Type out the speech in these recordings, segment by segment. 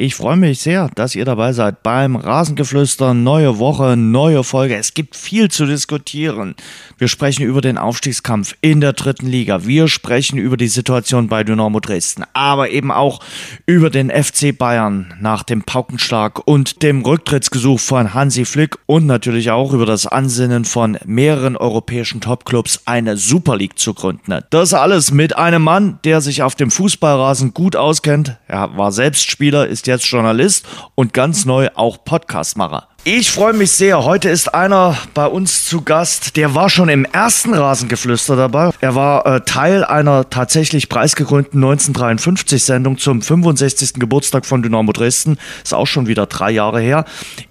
Ich freue mich sehr, dass ihr dabei seid beim Rasengeflüster. Neue Woche, neue Folge. Es gibt viel zu diskutieren. Wir sprechen über den Aufstiegskampf in der dritten Liga. Wir sprechen über die Situation bei Dynamo Dresden, aber eben auch über den FC Bayern nach dem Paukenschlag und dem Rücktrittsgesuch von Hansi Flick und natürlich auch über das Ansinnen von mehreren europäischen Topclubs eine Super League zu gründen. Das alles mit einem Mann, der sich auf dem Fußballrasen gut auskennt. Er war selbst Spieler, ist jetzt Journalist und ganz neu auch Podcastmacher. Ich freue mich sehr. Heute ist einer bei uns zu Gast, der war schon im ersten Rasengeflüster dabei. Er war äh, Teil einer tatsächlich preisgekrönten 1953-Sendung zum 65. Geburtstag von Dynamo Dresden. Ist auch schon wieder drei Jahre her.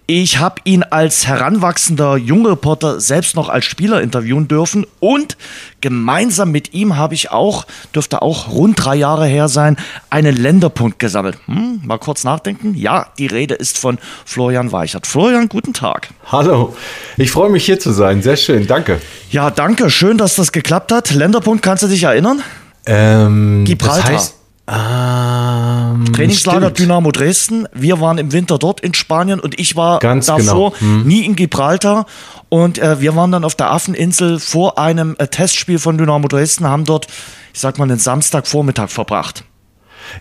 Ich habe ihn als heranwachsender Jungreporter selbst noch als Spieler interviewen dürfen und gemeinsam mit ihm habe ich auch, dürfte auch rund drei Jahre her sein, einen Länderpunkt gesammelt. Hm, mal kurz nachdenken. Ja, die Rede ist von Florian Weichert. Florian, guten Tag. Hallo, ich freue mich hier zu sein. Sehr schön, danke. Ja, danke. Schön, dass das geklappt hat. Länderpunkt, kannst du dich erinnern? Ähm, Gibraltar. Das heißt, ähm, Trainingslager stimmt. Dynamo Dresden. Wir waren im Winter dort in Spanien und ich war Ganz davor genau. Hm. nie in Gibraltar. Und äh, wir waren dann auf der Affeninsel vor einem äh, Testspiel von Dynamo Dresden, haben dort, ich sag mal, einen Samstagvormittag verbracht.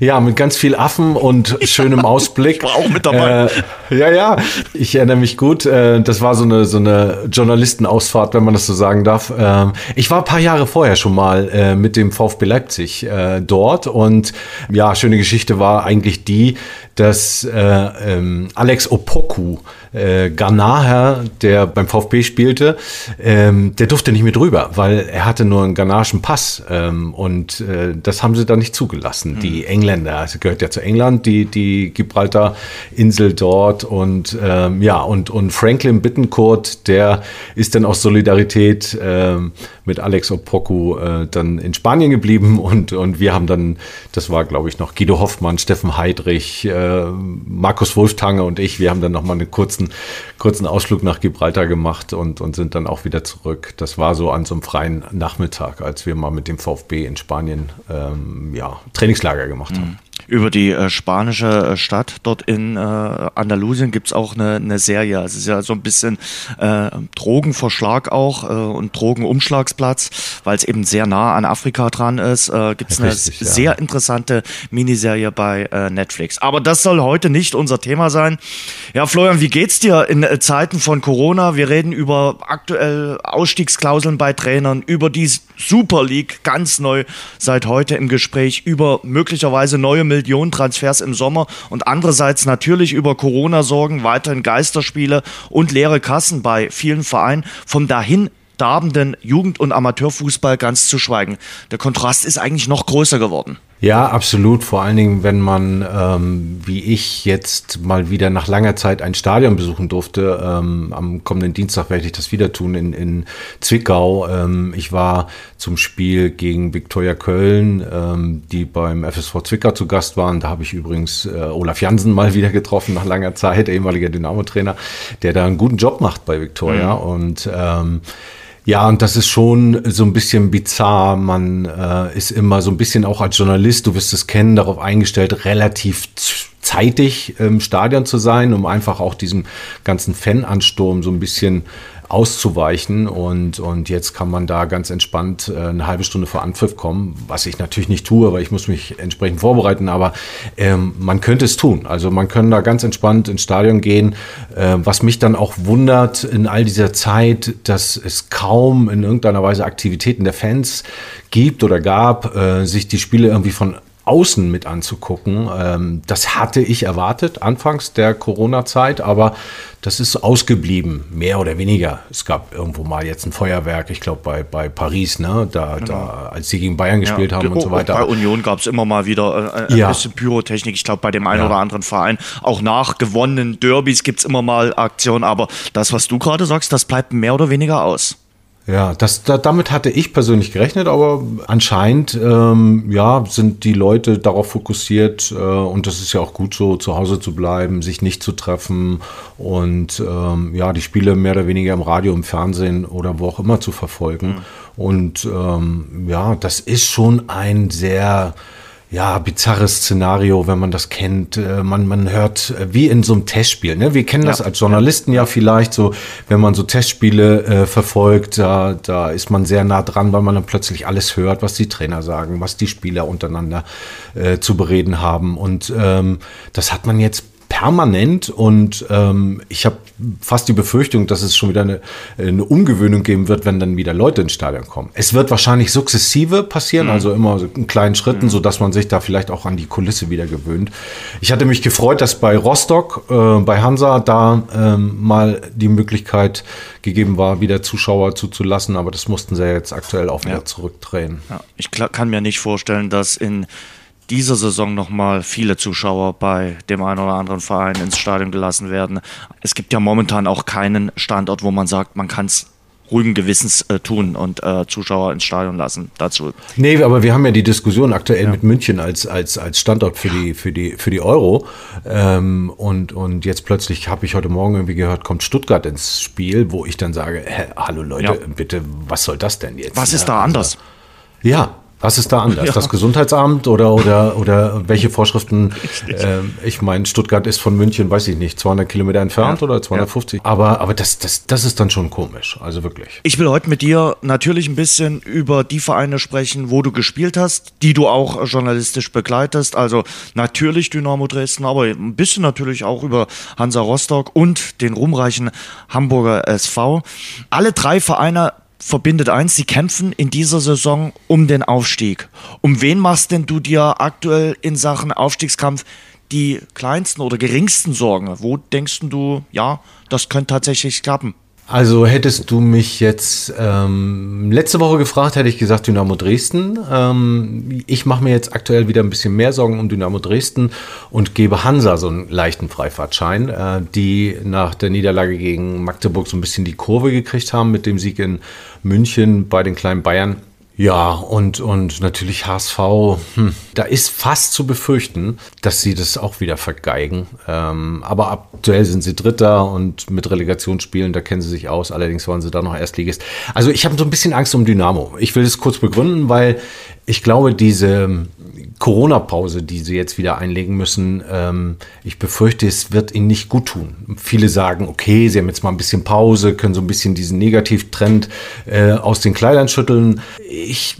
Ja, mit ganz viel Affen und schönem Ausblick. Ich war auch mit dabei. Äh, ja, ja, ich erinnere mich gut. Äh, das war so eine, so eine Journalistenausfahrt, wenn man das so sagen darf. Ähm, ich war ein paar Jahre vorher schon mal äh, mit dem VfB Leipzig äh, dort und ja, schöne Geschichte war eigentlich die, dass äh, ähm, Alex Opoku, äh, Ghanaer, der beim VfB spielte, ähm, der durfte nicht mit rüber, weil er hatte nur einen ghanaischen Pass ähm, und äh, das haben sie dann nicht zugelassen. Die Engländer, es gehört ja zu England, die, die Gibraltar-Insel dort und ähm, ja, und, und Franklin Bittencourt, der ist dann aus Solidarität ähm, mit Alex Opoku äh, dann in Spanien geblieben und, und wir haben dann, das war glaube ich noch Guido Hoffmann, Steffen Heidrich, äh, Markus Wolftange und ich, wir haben dann nochmal einen kurzen, kurzen Ausflug nach Gibraltar gemacht und, und sind dann auch wieder zurück. Das war so an so einem freien Nachmittag, als wir mal mit dem VfB in Spanien ähm, ja, Trainingslager gemacht haben. Über die äh, spanische äh, Stadt dort in äh, Andalusien gibt's auch eine, eine Serie. Es ist ja so ein bisschen äh, Drogenverschlag auch äh, und Drogenumschlagsplatz, weil es eben sehr nah an Afrika dran ist. Äh, gibt's eine Richtig, ja. sehr interessante Miniserie bei Netflix. Aber das soll heute nicht unser Thema sein. Ja, Florian, wie geht's dir in Zeiten von Corona? Wir reden über aktuell Ausstiegsklauseln bei Trainern, über die Super League, ganz neu seit heute im Gespräch, über möglicherweise neue Millionen Transfers im Sommer und andererseits natürlich über Corona-Sorgen, weiterhin Geisterspiele und leere Kassen bei vielen Vereinen. Vom dahin darbenden Jugend- und Amateurfußball ganz zu schweigen. Der Kontrast ist eigentlich noch größer geworden. Ja, absolut. Vor allen Dingen, wenn man, ähm, wie ich jetzt mal wieder nach langer Zeit ein Stadion besuchen durfte. Ähm, am kommenden Dienstag werde ich das wieder tun in, in Zwickau. Ähm, ich war zum Spiel gegen Viktoria Köln, ähm, die beim FSV Zwickau zu Gast waren. Da habe ich übrigens äh, Olaf Jansen mal wieder getroffen nach langer Zeit, ehemaliger Dynamo-Trainer, der da einen guten Job macht bei Viktoria. Und ähm, ja, und das ist schon so ein bisschen bizarr. Man äh, ist immer so ein bisschen auch als Journalist, du wirst es kennen, darauf eingestellt, relativ zeitig im Stadion zu sein, um einfach auch diesem ganzen Fanansturm so ein bisschen auszuweichen. Und, und jetzt kann man da ganz entspannt äh, eine halbe Stunde vor Anpfiff kommen, was ich natürlich nicht tue, weil ich muss mich entsprechend vorbereiten, aber ähm, man könnte es tun. Also man kann da ganz entspannt ins Stadion gehen. Äh, was mich dann auch wundert in all dieser Zeit, dass es kaum in irgendeiner Weise Aktivitäten der Fans gibt oder gab, äh, sich die Spiele irgendwie von außen mit anzugucken. Ähm, das hatte ich erwartet, anfangs der Corona-Zeit, aber das ist ausgeblieben, mehr oder weniger. Es gab irgendwo mal jetzt ein Feuerwerk, ich glaube bei, bei Paris, ne? da, da, als sie gegen Bayern gespielt haben und so weiter. Bei Union gab es immer mal wieder äh, ein Ja. bisschen Pyrotechnik. Ich glaube, bei dem einen Ja. oder anderen Verein. Auch nach gewonnenen Derbys gibt es immer mal Aktionen. Aber das, was du gerade sagst, das bleibt mehr oder weniger aus. Ja, das, da, damit hatte ich persönlich gerechnet, aber anscheinend ähm, ja, sind die Leute darauf fokussiert äh, und das ist ja auch gut so, zu Hause zu bleiben, sich nicht zu treffen und ähm, ja, die Spiele mehr oder weniger im Radio, im Fernsehen oder wo auch immer zu verfolgen. Mhm. Und ähm, ja, das ist schon ein sehr ja, bizarres Szenario, wenn man das kennt. Äh, man, man hört äh, wie in so einem Testspiel. Ne? Wir kennen ja. das als Journalisten ja vielleicht so, wenn man so Testspiele äh, verfolgt, da, da ist man sehr nah dran, weil man dann plötzlich alles hört, was die Trainer sagen, was die Spieler untereinander äh, zu bereden haben. Und ähm, das hat man jetzt permanent und ähm, ich habe fast die Befürchtung, dass es schon wieder eine, eine, Umgewöhnung geben wird, wenn dann wieder Leute ins Stadion kommen. Es wird wahrscheinlich sukzessive passieren, mhm. also immer in kleinen Schritten, mhm. so dass man sich da vielleicht auch an die Kulisse wieder gewöhnt. Ich hatte mich gefreut, dass bei Rostock, äh, bei Hansa da ähm, mal die Möglichkeit gegeben war, wieder Zuschauer zuzulassen, aber das mussten sie jetzt aktuell auch wieder ja. zurückdrehen. Ja. Ich kann mir nicht vorstellen, dass in dieser Saison nochmal viele Zuschauer bei dem einen oder anderen Verein ins Stadion gelassen werden. Es gibt ja momentan auch keinen Standort, wo man sagt, man kann es ruhigen Gewissens äh, tun und äh, Zuschauer ins Stadion lassen dazu. Nee, aber wir haben ja die Diskussion aktuell ja. mit München als, als, als Standort für die, für die, für die Euro. Ähm, und, und jetzt plötzlich habe ich heute Morgen irgendwie gehört, kommt Stuttgart ins Spiel, wo ich dann sage, hä, hallo Leute, ja. bitte, was soll das denn jetzt? Was ist da anders? Also, ja, was ist da anders? Ja. Das Gesundheitsamt oder, oder, oder welche Vorschriften? Äh, ich meine, Stuttgart ist von München, weiß ich nicht, 200 Kilometer entfernt ja. oder 250. Ja. Aber, aber das, das, das ist dann schon komisch, also wirklich. Ich will heute mit dir natürlich ein bisschen über die Vereine sprechen, wo du gespielt hast, die du auch journalistisch begleitest. Also natürlich Dynamo Dresden, aber ein bisschen natürlich auch über Hansa Rostock und den ruhmreichen Hamburger SV. Alle drei Vereine verbindet eins, sie kämpfen in dieser Saison um den Aufstieg. Um wen machst denn du dir aktuell in Sachen Aufstiegskampf die kleinsten oder geringsten Sorgen? Wo denkst du, ja, das könnte tatsächlich klappen? Also hättest du mich jetzt ähm, letzte Woche gefragt, hätte ich gesagt Dynamo Dresden. Ähm, ich mache mir jetzt aktuell wieder ein bisschen mehr Sorgen um Dynamo Dresden und gebe Hansa so einen leichten Freifahrtschein, äh, die nach der Niederlage gegen Magdeburg so ein bisschen die Kurve gekriegt haben mit dem Sieg in München bei den kleinen Bayern. Ja, und, und natürlich HSV, hm, da ist fast zu befürchten, dass sie das auch wieder vergeigen. Ähm, aber aktuell sind sie Dritter und mit Relegationsspielen, da kennen sie sich aus. Allerdings waren sie da noch Erstligist. Also ich habe so ein bisschen Angst um Dynamo. Ich will es kurz begründen, weil ich glaube, diese Corona-Pause, die sie jetzt wieder einlegen müssen, ähm, ich befürchte, es wird ihnen nicht gut tun. Viele sagen, okay, sie haben jetzt mal ein bisschen Pause, können so ein bisschen diesen Negativtrend äh, aus den Kleidern schütteln. Ich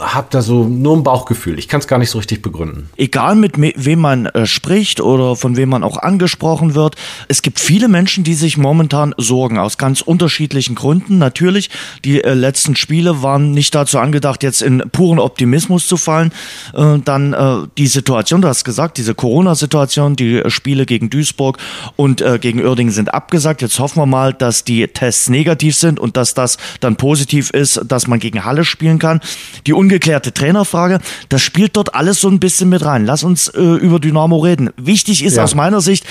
habe da so nur ein Bauchgefühl. Ich kann es gar nicht so richtig begründen. Egal mit wem man äh, spricht oder von wem man auch angesprochen wird, es gibt viele Menschen, die sich momentan sorgen, aus ganz unterschiedlichen Gründen. Natürlich, die äh, letzten Spiele waren nicht dazu angedacht, jetzt in puren Optimismus zu fallen. Äh, dann dann äh, die Situation, du hast gesagt, diese Corona-Situation, die Spiele gegen Duisburg und äh, gegen Uerdingen sind abgesagt. Jetzt hoffen wir mal, dass die Tests negativ sind und dass das dann positiv ist, dass man gegen Halle spielen kann. Die ungeklärte Trainerfrage, das spielt dort alles so ein bisschen mit rein. Lass uns äh, über Dynamo reden. Wichtig ist ja. aus meiner Sicht,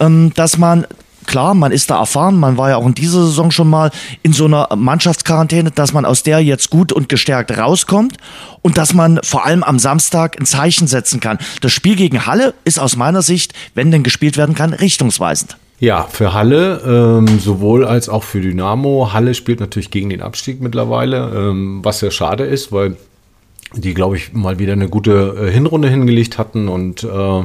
ähm, dass man klar, man ist da erfahren, man war ja auch in dieser Saison schon mal in so einer Mannschaftsquarantäne, dass man aus der jetzt gut und gestärkt rauskommt und dass man vor allem am Samstag ein Zeichen setzen kann. Das Spiel gegen Halle ist aus meiner Sicht, wenn denn gespielt werden kann, richtungsweisend. Ja, für Halle ähm, sowohl als auch für Dynamo. Halle spielt natürlich gegen den Abstieg mittlerweile, ähm, was sehr schade ist, weil die, glaube ich, mal wieder eine gute äh, Hinrunde hingelegt hatten und äh,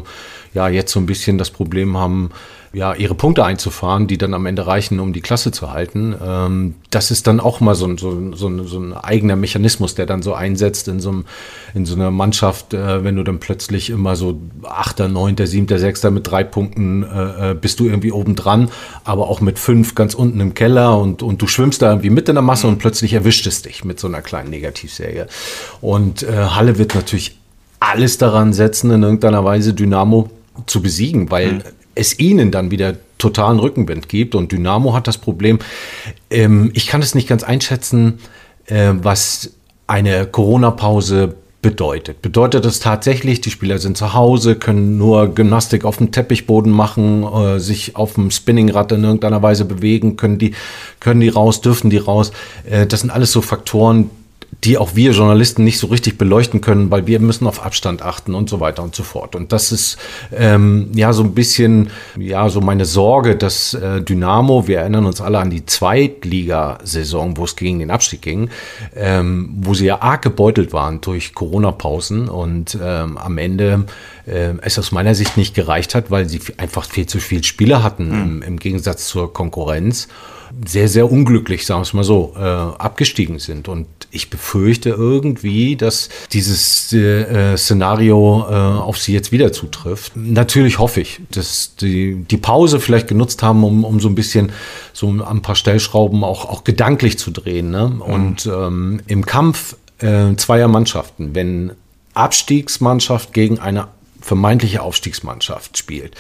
ja, jetzt so ein bisschen das Problem haben, ja, ihre Punkte einzufahren, die dann am Ende reichen, um die Klasse zu halten. Ähm, das ist dann auch mal so, so, so, so, ein eigener Mechanismus, der dann so einsetzt in so, einem, in so einer Mannschaft, äh, wenn du dann plötzlich immer so Achter, Neunter, Siebter, Sechster mit drei Punkten äh, äh bist du irgendwie oben dran, aber auch mit fünf ganz unten im Keller und, und du schwimmst da irgendwie mit in der Masse und plötzlich erwischt es dich mit so einer kleinen Negativserie. Und äh, Halle wird natürlich alles daran setzen, in irgendeiner Weise Dynamo zu besiegen, weil mhm es ihnen dann wieder totalen Rückenwind gibt. Und Dynamo hat das Problem, ähm, ich kann es nicht ganz einschätzen, äh, was eine Corona-Pause bedeutet. Bedeutet es tatsächlich, die Spieler sind zu Hause, können nur Gymnastik auf dem Teppichboden machen, äh, sich auf dem Spinningrad in irgendeiner Weise bewegen, können die, können die raus, dürfen die raus. Äh, das sind alles so Faktoren, die auch wir Journalisten nicht so richtig beleuchten können, weil wir müssen auf Abstand achten und so weiter und so fort. Und das ist ähm, ja so ein bisschen ja so meine Sorge, dass äh, Dynamo, wir erinnern uns alle an die Zweitligasaison, wo es gegen den Abstieg ging, ähm, wo sie ja arg gebeutelt waren durch Corona-Pausen und ähm, am Ende äh, es aus meiner Sicht nicht gereicht hat, weil sie einfach viel zu viele Spieler hatten mhm. im, im Gegensatz zur Konkurrenz sehr, sehr unglücklich, sagen wir es mal so, äh, abgestiegen sind. Und ich befürchte irgendwie, dass dieses äh, Szenario äh, auf sie jetzt wieder zutrifft. Natürlich hoffe ich, dass die, die Pause vielleicht genutzt haben, um, um so ein bisschen so ein paar Stellschrauben auch, auch gedanklich zu drehen. Ne? Mhm. Und ähm, im Kampf äh, zweier Mannschaften, wenn Abstiegsmannschaft gegen eine vermeintliche Aufstiegsmannschaft spielt,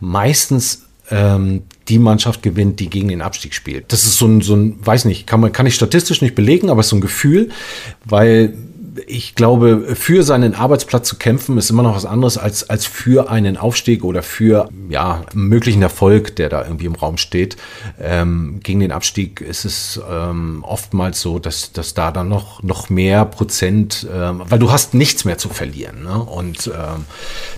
meistens ähm, die Mannschaft gewinnt, die gegen den Abstieg spielt. Das ist so ein, so ein weiß nicht, kann man, kann ich statistisch nicht belegen, aber so ein Gefühl, weil ich glaube, für seinen Arbeitsplatz zu kämpfen, ist immer noch was anderes als, als für einen Aufstieg oder für ja, möglichen Erfolg, der da irgendwie im Raum steht. Ähm, gegen den Abstieg ist es ähm, oftmals so, dass, dass da dann noch, noch mehr Prozent, ähm, weil du hast nichts mehr zu verlieren. Ne? Und ähm,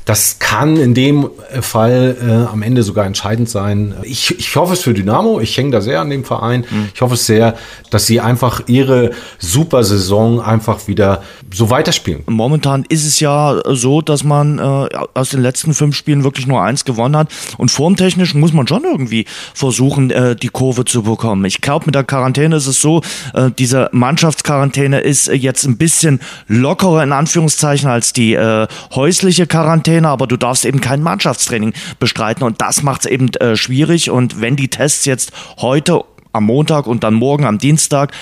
das kann in dem Fall äh, am Ende sogar entscheidend sein. Ich, ich hoffe es für Dynamo, ich hänge da sehr an dem Verein. Mhm. Ich hoffe es sehr, dass sie einfach ihre super Saison einfach wieder so weiterspielen. Momentan ist es ja so, dass man äh, aus den letzten fünf Spielen wirklich nur eins gewonnen hat. Und formtechnisch muss man schon irgendwie versuchen, äh, die Kurve zu bekommen. Ich glaube, mit der Quarantäne ist es so, äh, diese Mannschaftsquarantäne ist jetzt ein bisschen lockerer in Anführungszeichen als die äh, häusliche Quarantäne, aber du darfst eben kein Mannschaftstraining bestreiten und das macht es eben äh, schwierig. Und wenn die Tests jetzt heute am Montag und dann morgen am Dienstag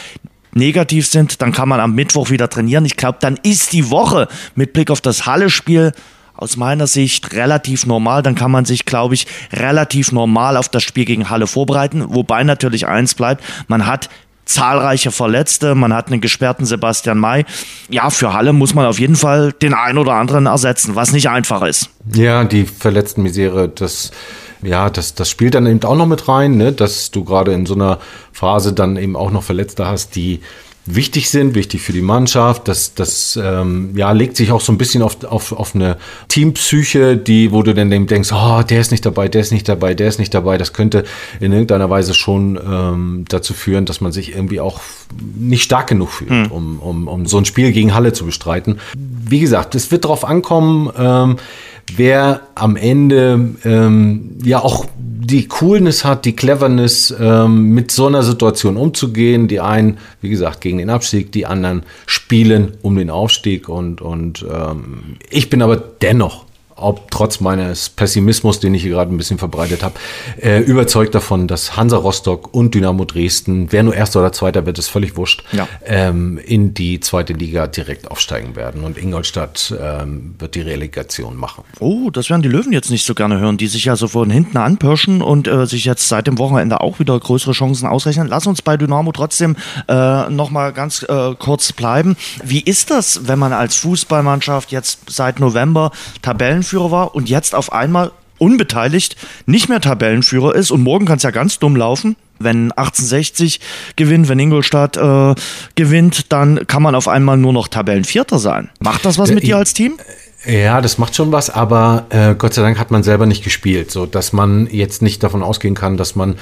negativ sind, dann kann man am Mittwoch wieder trainieren. Ich glaube, dann ist die Woche mit Blick auf das Halle-Spiel aus meiner Sicht relativ normal. Dann kann man sich, glaube ich, relativ normal auf das Spiel gegen Halle vorbereiten. Wobei natürlich eins bleibt, man hat zahlreiche Verletzte, man hat einen gesperrten Sebastian May. Ja, für Halle muss man auf jeden Fall den einen oder anderen ersetzen, was nicht einfach ist. Ja, die verletzten Misere, das ja, das, das spielt dann eben auch noch mit rein, ne? dass du gerade in so einer Phase dann eben auch noch Verletzte hast, die wichtig sind, wichtig für die Mannschaft. Das, das ähm, ja, legt sich auch so ein bisschen auf, auf, auf eine Teampsyche, die, wo du dann denkst, oh, der ist nicht dabei, der ist nicht dabei, der ist nicht dabei. Das könnte in irgendeiner Weise schon ähm, dazu führen, dass man sich irgendwie auch nicht stark genug fühlt, hm. um, um, um so ein Spiel gegen Halle zu bestreiten. Wie gesagt, es wird darauf ankommen, ähm, wer am Ende ähm, ja auch die Coolness hat, die Cleverness, ähm, mit so einer Situation umzugehen. Die einen, wie gesagt, gegen den Abstieg, die anderen spielen um den Aufstieg. Und, und ähm, ich bin aber dennoch ob trotz meines Pessimismus, den ich hier gerade ein bisschen verbreitet habe, äh, überzeugt davon, dass Hansa Rostock und Dynamo Dresden, wer nur Erster oder Zweiter wird, ist völlig wurscht, ja. ähm, in die zweite Liga direkt aufsteigen werden. Und Ingolstadt ähm, wird die Relegation machen. Oh, das werden die Löwen jetzt nicht so gerne hören, die sich ja so von hinten anpirschen und äh, sich jetzt seit dem Wochenende auch wieder größere Chancen ausrechnen. Lass uns bei Dynamo trotzdem äh, nochmal ganz äh, kurz bleiben. Wie ist das, wenn man als Fußballmannschaft jetzt seit November Tabellen Tabellenführer war und jetzt auf einmal unbeteiligt nicht mehr Tabellenführer ist und morgen kann es ja ganz dumm laufen. Wenn 1860 gewinnt, wenn Ingolstadt äh, gewinnt, dann kann man auf einmal nur noch Tabellenvierter sein. Macht das was mit dir als Team? Ja, das macht schon was, aber äh, Gott sei Dank hat man selber nicht gespielt, so dass man jetzt nicht davon ausgehen kann, dass man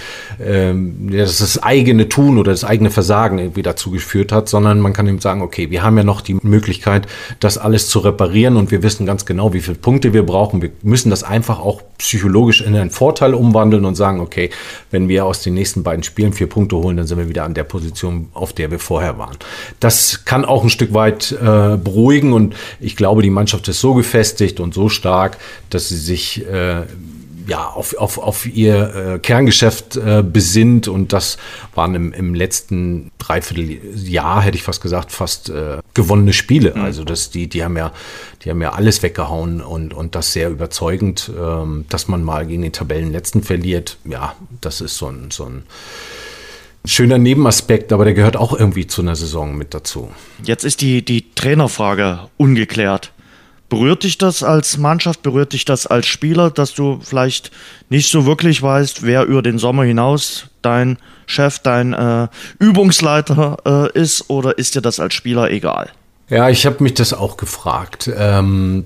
ähm, dass das eigene Tun oder das eigene Versagen irgendwie dazu geführt hat, sondern man kann eben sagen, okay, wir haben ja noch die Möglichkeit, das alles zu reparieren und wir wissen ganz genau, wie viele Punkte wir brauchen. Wir müssen das einfach auch psychologisch in einen Vorteil umwandeln und sagen, okay, wenn wir aus den nächsten beiden Spielen vier Punkte holen, dann sind wir wieder an der Position, auf der wir vorher waren. Das kann auch ein Stück weit äh, beruhigen und ich glaube, die Mannschaft ist so gefestigt und so stark, dass sie sich äh, ja, auf, auf, auf ihr äh, Kerngeschäft äh, besinnt und das waren im, im letzten Dreivierteljahr, hätte ich fast gesagt, fast äh, gewonnene Spiele. Mhm. Also das, die, die haben ja, die haben ja alles weggehauen und, und das sehr überzeugend, ähm, dass man mal gegen den Tabellenletzten verliert. Ja, das ist so ein, so ein schöner Nebenaspekt, aber der gehört auch irgendwie zu einer Saison mit dazu. Jetzt ist die, die Trainerfrage ungeklärt. Berührt dich das als Mannschaft, berührt dich das als Spieler, dass du vielleicht nicht so wirklich weißt, wer über den Sommer hinaus dein Chef, dein äh, Übungsleiter äh, ist oder ist dir das als Spieler egal? Ja, ich habe mich das auch gefragt. Ähm,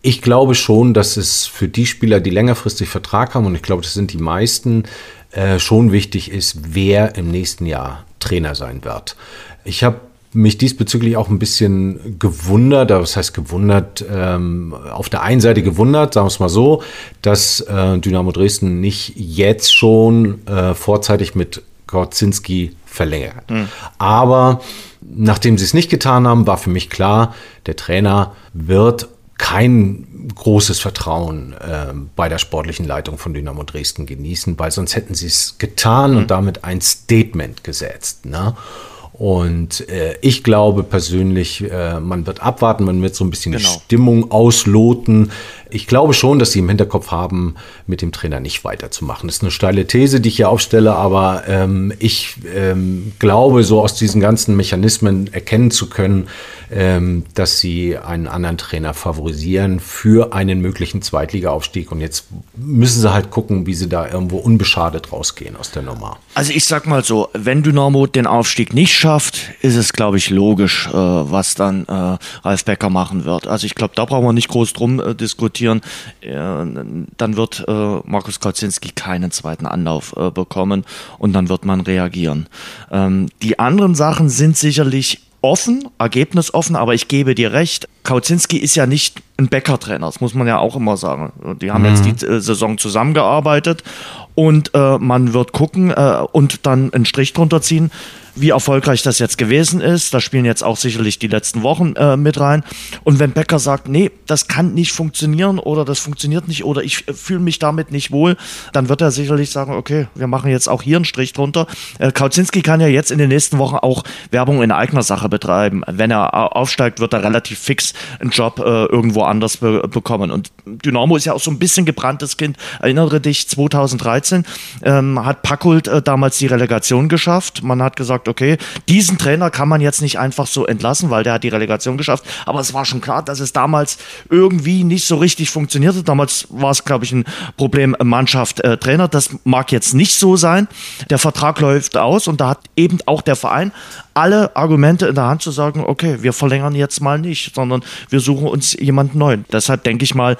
ich glaube schon, dass es für die Spieler, die längerfristig Vertrag haben, und ich glaube, das sind die meisten, äh, schon wichtig ist, wer im nächsten Jahr Trainer sein wird. Ich habe mich diesbezüglich auch ein bisschen gewundert, was heißt gewundert, ähm, auf der einen Seite gewundert, sagen wir es mal so, dass äh, Dynamo Dresden nicht jetzt schon äh, vorzeitig mit Gorzinski verlängert. Mhm. Aber nachdem sie es nicht getan haben, war für mich klar, der Trainer wird kein großes Vertrauen äh, bei der sportlichen Leitung von Dynamo Dresden genießen, weil sonst hätten sie es getan mhm. und damit ein Statement gesetzt. Ne? Und äh, ich glaube persönlich, äh, man wird abwarten, man wird so ein bisschen genau. die Stimmung ausloten. Ich glaube schon, dass sie im Hinterkopf haben, mit dem Trainer nicht weiterzumachen. Das ist eine steile These, die ich hier aufstelle, aber ähm, ich ähm, glaube, so aus diesen ganzen Mechanismen erkennen zu können, ähm, dass sie einen anderen Trainer favorisieren für einen möglichen Zweitligaaufstieg. Und jetzt müssen sie halt gucken, wie sie da irgendwo unbeschadet rausgehen aus der Nummer. Also ich sag mal so, wenn Dynamo den Aufstieg nicht schafft, ist es, glaube ich, logisch, äh, was dann äh, Ralf Becker machen wird. Also ich glaube, da brauchen wir nicht groß drum äh, diskutieren. Äh, dann wird äh, Markus Kauzinski keinen zweiten Anlauf äh, bekommen und dann wird man reagieren. Ähm, die anderen Sachen sind sicherlich offen, ergebnisoffen, aber ich gebe dir recht, Kauzinski ist ja nicht ein Bäcker-Trainer, das muss man ja auch immer sagen. Die haben mhm. jetzt die äh, Saison zusammengearbeitet und äh, man wird gucken äh, und dann einen Strich drunter ziehen, wie erfolgreich das jetzt gewesen ist. Da spielen jetzt auch sicherlich die letzten Wochen äh, mit rein. Und wenn Becker sagt, nee, das kann nicht funktionieren oder das funktioniert nicht oder ich äh, fühle mich damit nicht wohl, dann wird er sicherlich sagen, okay, wir machen jetzt auch hier einen Strich drunter. Äh, Kautzinski kann ja jetzt in den nächsten Wochen auch Werbung in eigener Sache betreiben. Wenn er aufsteigt, wird er relativ fix einen Job äh, irgendwo anders be bekommen. Und Dynamo ist ja auch so ein bisschen gebranntes Kind. Erinnere dich, 2013 ähm, hat Packult äh, damals die Relegation geschafft. Man hat gesagt, gesagt, okay, diesen Trainer kann man jetzt nicht einfach so entlassen, weil der hat die Relegation geschafft. Aber es war schon klar, dass es damals irgendwie nicht so richtig funktionierte. Damals war es, glaube ich, ein Problem Mannschaft, äh. Das mag jetzt nicht so sein. Der Vertrag läuft aus und da hat eben auch der Verein alle Argumente in der Hand zu sagen, okay, wir verlängern jetzt mal nicht, sondern wir suchen uns jemanden neuen. Deshalb denke ich mal,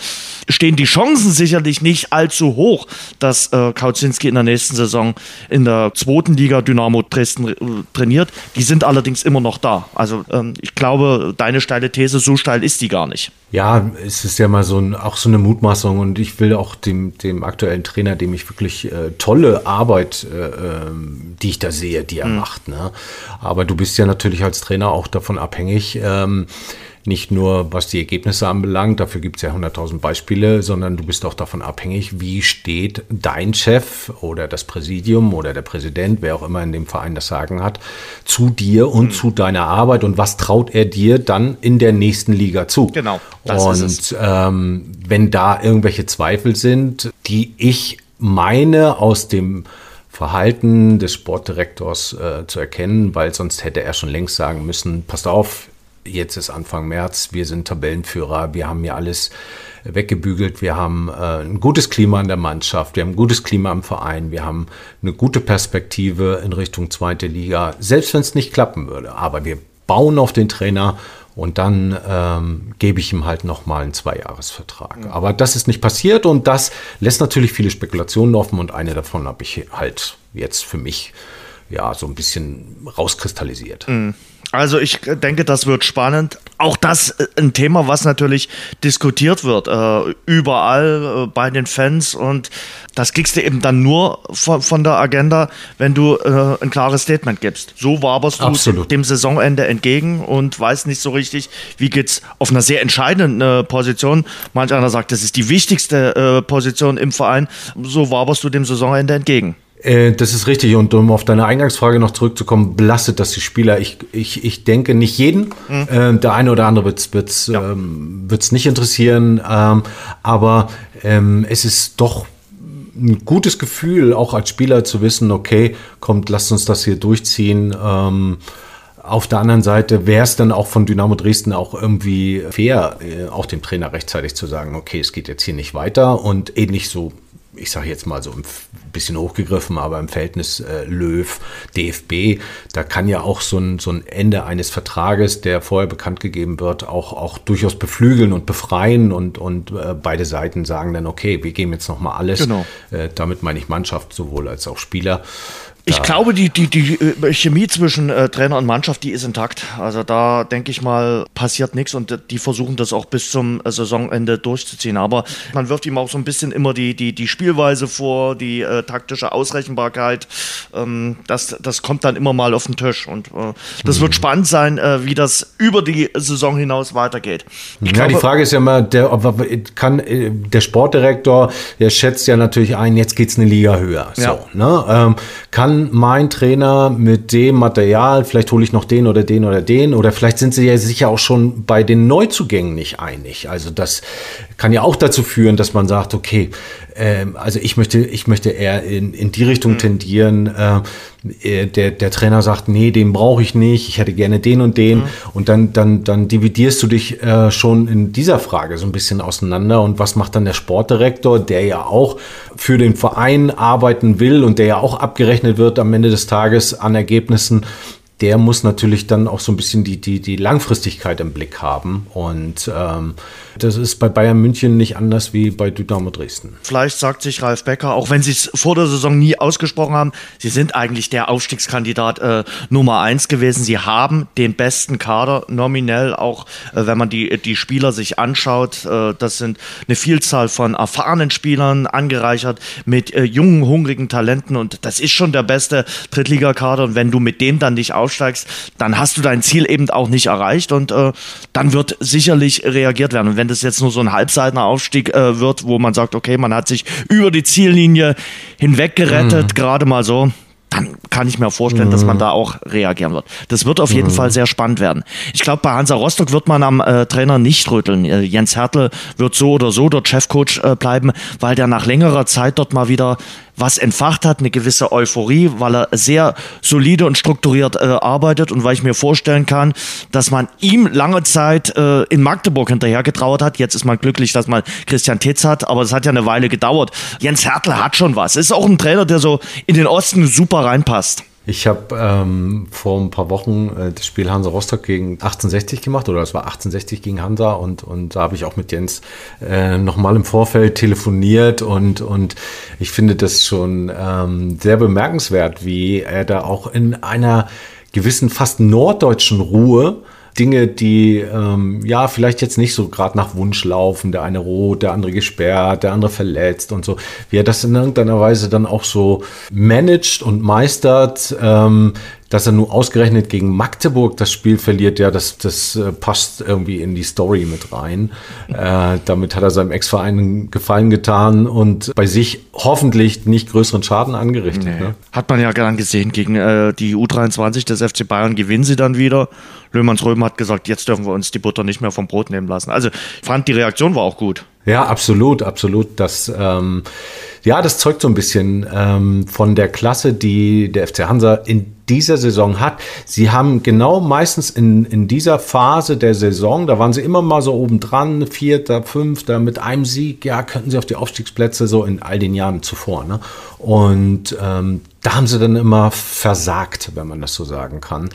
stehen die Chancen sicherlich nicht allzu hoch, dass äh, Kauzinski in der nächsten Saison in der zweiten Liga Dynamo Dresden äh, trainiert. Die sind allerdings immer noch da. Also ähm, ich glaube, deine steile These, so steil ist die gar nicht. Ja, es ist ja mal so ein, auch so eine Mutmaßung und ich will auch dem, dem aktuellen Trainer, dem ich wirklich äh, tolle Arbeit, äh, ähm, die ich da sehe, die er mhm. macht. Ne? Aber du bist ja natürlich als Trainer auch davon abhängig, ähm, nicht nur was die Ergebnisse anbelangt, dafür gibt es ja 100.000 Beispiele, sondern du bist auch davon abhängig, wie steht dein Chef oder das Präsidium oder der Präsident, wer auch immer in dem Verein das Sagen hat, zu dir und mhm. zu deiner Arbeit und was traut er dir dann in der nächsten Liga zu. Genau. und ähm, wenn da irgendwelche Zweifel sind, die ich meine aus dem Verhalten des Sportdirektors äh, zu erkennen, weil sonst hätte er schon längst sagen müssen, passt auf, Jetzt ist Anfang März, wir sind Tabellenführer, wir haben hier alles weggebügelt, wir haben äh, ein gutes Klima in der Mannschaft, wir haben ein gutes Klima im Verein, wir haben eine gute Perspektive in Richtung zweite Liga, selbst wenn es nicht klappen würde. Aber wir bauen auf den Trainer und dann ähm, gebe ich ihm halt nochmal einen Zweijahresvertrag. Mhm. Aber das ist nicht passiert und das lässt natürlich viele Spekulationen offen und eine davon habe ich halt jetzt für mich ja so ein bisschen rauskristallisiert. Mhm. Also ich denke, das wird spannend. Auch das äh, ein Thema, was natürlich diskutiert wird, äh, überall äh, bei den Fans. Und das kriegst du eben dann nur von, von der Agenda, wenn du äh, ein klares Statement gibst. So waberst du Absolut. dem Saisonende entgegen und weißt nicht so richtig, wie geht's auf einer sehr entscheidenden äh, Position. Manch einer sagt, das ist die wichtigste äh, Position im Verein. So waberst du dem Saisonende entgegen. Äh, das ist richtig. Und um auf deine Eingangsfrage noch zurückzukommen, belastet das die Spieler? Ich, ich, ich denke nicht jeden. Mhm. Äh, der eine oder andere wird es wird's, ja. ähm, wird's nicht interessieren. Ähm, aber ähm, es ist doch ein gutes Gefühl, auch als Spieler zu wissen, okay, kommt, lasst uns das hier durchziehen. Ähm, Auf der anderen Seite wäre es dann auch von Dynamo Dresden auch irgendwie fair, äh, auch dem Trainer rechtzeitig zu sagen, okay, es geht jetzt hier nicht weiter und ähnlich so ich sage jetzt mal so ein bisschen hochgegriffen, aber im Verhältnis äh, Löw, DFB, da kann ja auch so ein, so ein Ende eines Vertrages, der vorher bekannt gegeben wird, auch, auch durchaus beflügeln und befreien und, und äh, beide Seiten sagen dann, okay, wir geben jetzt nochmal alles. Genau. Äh, damit meine ich Mannschaft sowohl als auch Spieler. Ich glaube, die, die, die äh, Chemie zwischen äh, Trainer und Mannschaft, die ist intakt. Also da denke ich mal, passiert nichts und die versuchen das auch bis zum äh, Saisonende durchzuziehen. Aber man wirft ihm auch so ein bisschen immer die, die, die Spielweise vor, die äh, taktische Ausrechenbarkeit. Ähm, das, das kommt dann immer mal auf den Tisch. Und äh, das mhm. wird spannend sein, äh, wie das über die Saison hinaus weitergeht. Ich ja, glaube, die Frage ist ja immer, der, kann der Sportdirektor, der schätzt ja natürlich ein, jetzt geht's eine Liga höher. So, ja. ne? Ähm, kann mein Trainer mit dem Material, vielleicht hole ich noch den oder den oder den, oder vielleicht sind sie ja sicher auch schon bei den Neuzugängen nicht einig. Also das kann ja auch dazu führen, dass man sagt, okay, äh, also ich möchte, ich möchte eher in, in die Richtung mhm. tendieren. Äh, äh, der, der Trainer sagt, nee, den brauche ich nicht, ich hätte gerne den und den. Mhm. Und dann, dann, dann dividierst du dich äh, schon in dieser Frage so ein bisschen auseinander. Und was macht dann der Sportdirektor, der ja auch für den Verein arbeiten will und der ja auch abgerechnet wird am Ende des Tages an Ergebnissen? Der muss natürlich dann auch so ein bisschen die, die, die Langfristigkeit im Blick haben. Und ähm, das ist bei Bayern München nicht anders wie bei Dynamo Dresden. Vielleicht sagt sich Ralf Becker, auch wenn sie es vor der Saison nie ausgesprochen haben, sie sind eigentlich der Aufstiegskandidat äh, Nummer eins gewesen. Sie haben den besten Kader nominell, auch äh, wenn man die, die Spieler sich anschaut. Äh, das sind eine Vielzahl von erfahrenen Spielern, angereichert mit äh, jungen, hungrigen Talenten. Und das ist schon der beste Drittligakader. Und wenn du mit dem dann nicht aufsteigst, dann hast du dein Ziel eben auch nicht erreicht. Und äh, dann wird sicherlich reagiert werden. Und wenn das jetzt nur so ein halbseitener Aufstieg äh, wird, wo man sagt, okay, man hat sich über die Ziellinie hinweg gerettet, mhm. gerade mal so, dann kann ich mir vorstellen, mhm. dass man mhm. da auch reagieren wird. Das wird auf jeden mhm. Fall sehr spannend werden. Ich glaube, bei Hansa Rostock wird man am äh, Trainer nicht rütteln. Äh, Jens Hertel wird so oder so dort Chefcoach äh, bleiben, weil der nach längerer Zeit dort mal wieder was entfacht hat, eine gewisse Euphorie, weil er sehr solide und strukturiert äh, arbeitet und weil ich mir vorstellen kann, dass man ihm lange Zeit äh, in Magdeburg hinterher getrauert hat. Jetzt ist man glücklich, dass man Christian Titz hat, aber es hat ja eine Weile gedauert. Jens Hertel hat schon was. Ist auch ein Trainer, der so in den Osten super reinpasst. Ich habe ähm, vor ein paar Wochen äh, das Spiel Hansa Rostock gegen 1860 gemacht oder es war 1860 gegen Hansa und, und da habe ich auch mit Jens äh, nochmal im Vorfeld telefoniert und, und ich finde das schon ähm, sehr bemerkenswert, wie er da auch in einer gewissen fast norddeutschen Ruhe Dinge, die ähm, ja vielleicht jetzt nicht so gerade nach Wunsch laufen, der eine rot, der andere gesperrt, der andere verletzt und so, wie er das in irgendeiner Weise dann auch so managt und meistert, ähm, dass er nur ausgerechnet gegen Magdeburg das Spiel verliert, ja, das, das äh, passt irgendwie in die Story mit rein. Äh, damit hat er seinem Ex-Verein Gefallen getan und bei sich hoffentlich nicht größeren Schaden angerichtet. Nee. Ne? Hat man ja gern gesehen. Gegen äh, die U23 des FC Bayern gewinnen sie dann wieder. Löhmanns Röhm hat gesagt, jetzt dürfen wir uns die Butter nicht mehr vom Brot nehmen lassen. Also ich fand, die Reaktion war auch gut. Ja, absolut, absolut. Das, ähm, ja, das zeugt so ein bisschen ähm, von der Klasse, die der FC Hansa in dieser Saison hat. Sie haben genau meistens in, in dieser Phase der Saison, da waren sie immer mal so oben dran, Vierter, Fünfter, mit einem Sieg, ja, könnten sie auf die Aufstiegsplätze so in all den Jahren zuvor. Ne? Und ähm, da haben sie dann immer versagt, wenn man das so sagen kann.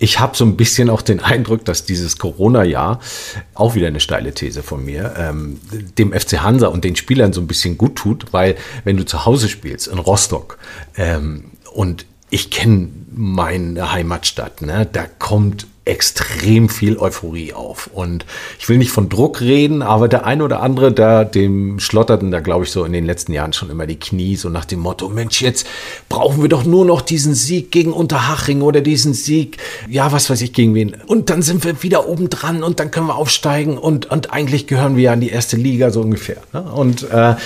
Ich habe so ein bisschen auch den Eindruck, dass dieses Corona-Jahr, auch wieder eine steile These von mir, ähm, dem FC Hansa und den Spielern so ein bisschen gut tut, weil wenn du zu Hause spielst in Rostock ähm, und ich kenne meine Heimatstadt, ne, da kommt extrem viel Euphorie auf. Und ich will nicht von Druck reden, aber der ein oder andere, da dem schlotterten da, glaube ich, so in den letzten Jahren schon immer die Knie, so nach dem Motto, Mensch, jetzt brauchen wir doch nur noch diesen Sieg gegen Unterhaching oder diesen Sieg, ja, was weiß ich, gegen wen. Und dann sind wir wieder oben dran und dann können wir aufsteigen und, und eigentlich gehören wir ja in die erste Liga, so ungefähr. Ne? Und äh,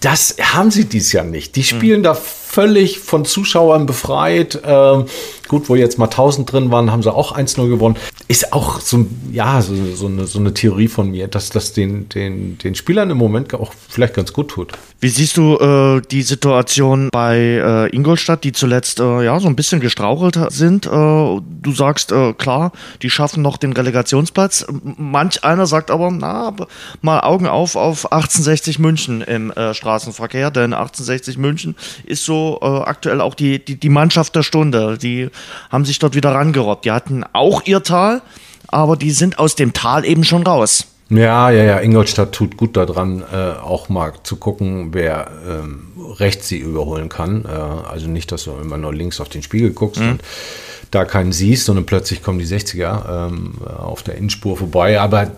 Das haben sie dies Jahr nicht. Die spielen mhm. da völlig von Zuschauern befreit. Ähm, gut, wo jetzt mal 1000 drin waren, haben sie auch 1-0 gewonnen. Ist auch so, ja, so, so, eine, so eine Theorie von mir, dass das den, den, den Spielern im Moment auch vielleicht ganz gut tut. Wie siehst du äh, die Situation bei äh, Ingolstadt, die zuletzt äh, ja so ein bisschen gestrauchelt sind? Äh, du sagst äh, klar, die schaffen noch den Relegationsplatz. Manch einer sagt aber, na, mal Augen auf auf 1860 München im äh, Straßenverkehr, denn 1860 München ist so äh, aktuell auch die, die, die Mannschaft der Stunde. Die haben sich dort wieder rangerobbt. Die hatten auch ihr Tal, aber die sind aus dem Tal eben schon raus. Ja, ja, ja. Ingolstadt tut gut daran, äh, auch mal zu gucken, wer ähm, rechts sie überholen kann. Äh, also nicht, dass du immer nur links auf den Spiegel guckst mhm. und da keinen siehst, und plötzlich kommen die 60er ähm, auf der Innenspur vorbei. Aber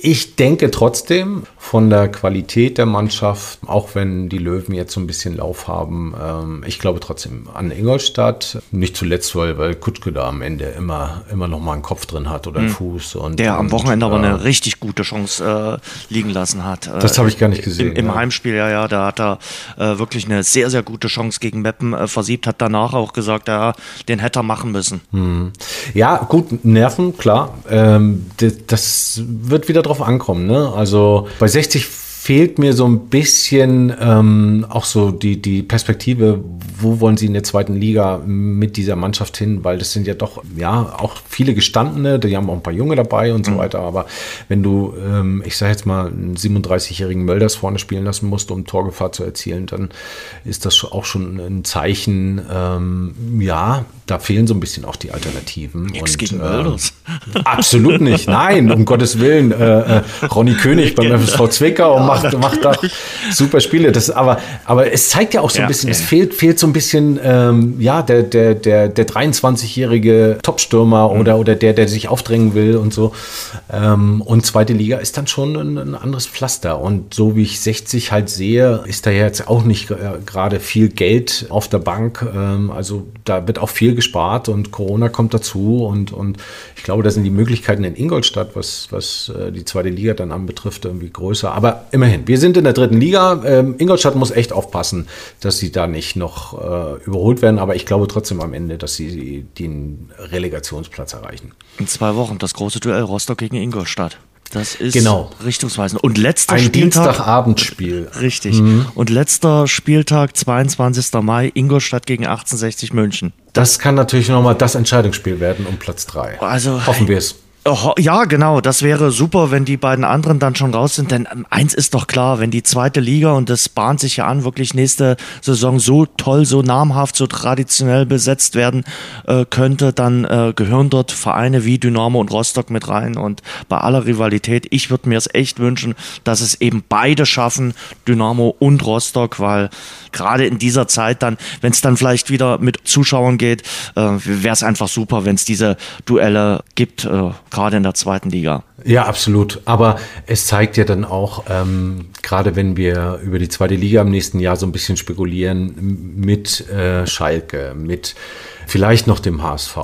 ich denke trotzdem von der Qualität der Mannschaft, auch wenn die Löwen jetzt so ein bisschen Lauf haben, ähm, ich glaube trotzdem an Ingolstadt. Nicht zuletzt, weil, weil Kutschke da am Ende immer, immer noch mal einen Kopf drin hat oder einen mhm. Fuß. Und, der am Wochenende und, aber eine richtig gute Chance äh, liegen lassen hat. Äh, das habe ich gar nicht gesehen. Im, im ja. Heimspiel, ja, ja, da hat er äh, wirklich eine sehr, sehr gute Chance gegen Meppen äh, versiebt, hat danach auch gesagt, ja, den hätte er machen müssen. Mhm. Ja, gut, Nerven, klar. Ähm, das wird wieder drauf ankommen. Ne? Also bei 60 fehlt mir so ein bisschen ähm, auch so die, die Perspektive, wo wollen sie in der zweiten Liga mit dieser Mannschaft hin, weil das sind ja doch, ja, auch viele Gestandene, die haben auch ein paar Junge dabei und so mhm. weiter, aber wenn du, ähm, ich sage jetzt mal, einen 37-jährigen Mölders vorne spielen lassen musst, um Torgefahr zu erzielen, dann ist das auch schon ein Zeichen, ähm, ja, da fehlen so ein bisschen auch die Alternativen. Nichts und, gegen Mölders. Äh, absolut nicht, nein, um Gottes Willen, äh, äh, Ronny König beim FSV Zwickau ja, macht, macht da super Spiele. Das, aber, aber es zeigt ja auch so ein bisschen, ja. es fehlt, fehlt so ein bisschen, ähm, ja, der, der, der, der 23-jährige Topstürmer mhm. oder, oder der, der sich aufdrängen will und so. Ähm, und zweite Liga ist dann schon ein, ein, anderes Pflaster. Und so wie ich 60 halt sehe, ist da jetzt auch nicht äh, gerade viel Geld auf der Bank. Ähm, also da wird auch viel gespart und Corona kommt dazu. Und, und ich glaube, da sind die Möglichkeiten in Ingolstadt, was, was äh, die zweite Liga dann anbetrifft, irgendwie größer. Aber immerhin, wir sind in der dritten Liga. Ähm, Ingolstadt muss echt aufpassen, dass sie da nicht noch äh, überholt werden. Aber ich glaube trotzdem am Ende, dass sie den Relegationsplatz erreichen. In zwei Wochen das große Duell Rostock gegen Ingolstadt. Das ist genau. richtungsweisend. Und letzter Ein Spieltag. Dienstagabendspiel. Richtig. Mhm. Und letzter Spieltag, 22. Mai, Ingolstadt gegen 1860 München. Das, das kann natürlich nochmal das Entscheidungsspiel werden um Platz 3. Also, Hoffen wir es. Ja, genau. Das wäre super, wenn die beiden anderen dann schon raus sind. Denn ähm, eins ist doch klar, wenn die zweite Liga, und das bahnt sich ja an, wirklich nächste Saison so toll, so namhaft, so traditionell besetzt werden äh, könnte, dann äh, gehören dort Vereine wie Dynamo und Rostock mit rein. Und bei aller Rivalität, ich würde mir es echt wünschen, dass es eben beide schaffen, Dynamo und Rostock, weil gerade in dieser Zeit dann, wenn es dann vielleicht wieder mit Zuschauern geht, äh, wäre es einfach super, wenn es diese Duelle gibt äh, gerade in der zweiten Liga. Ja, absolut. Aber es zeigt ja dann auch, ähm, gerade wenn wir über die zweite Liga im nächsten Jahr so ein bisschen spekulieren, mit äh, Schalke, mit vielleicht noch dem HSV.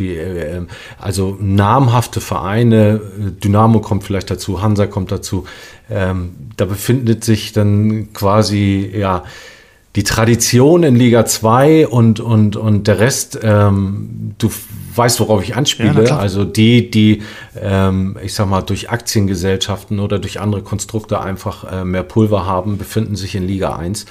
Äh, also namhafte Vereine, Dynamo kommt vielleicht dazu, Hansa kommt dazu. Ähm, da befindet sich dann quasi, ja, die Tradition in Liga 2 und, und, und der Rest, ähm, du weißt, worauf ich anspiele. Ja, also die, die, ähm, ich sag mal, durch Aktiengesellschaften oder durch andere Konstrukte einfach äh, mehr Pulver haben, befinden sich in Liga 1.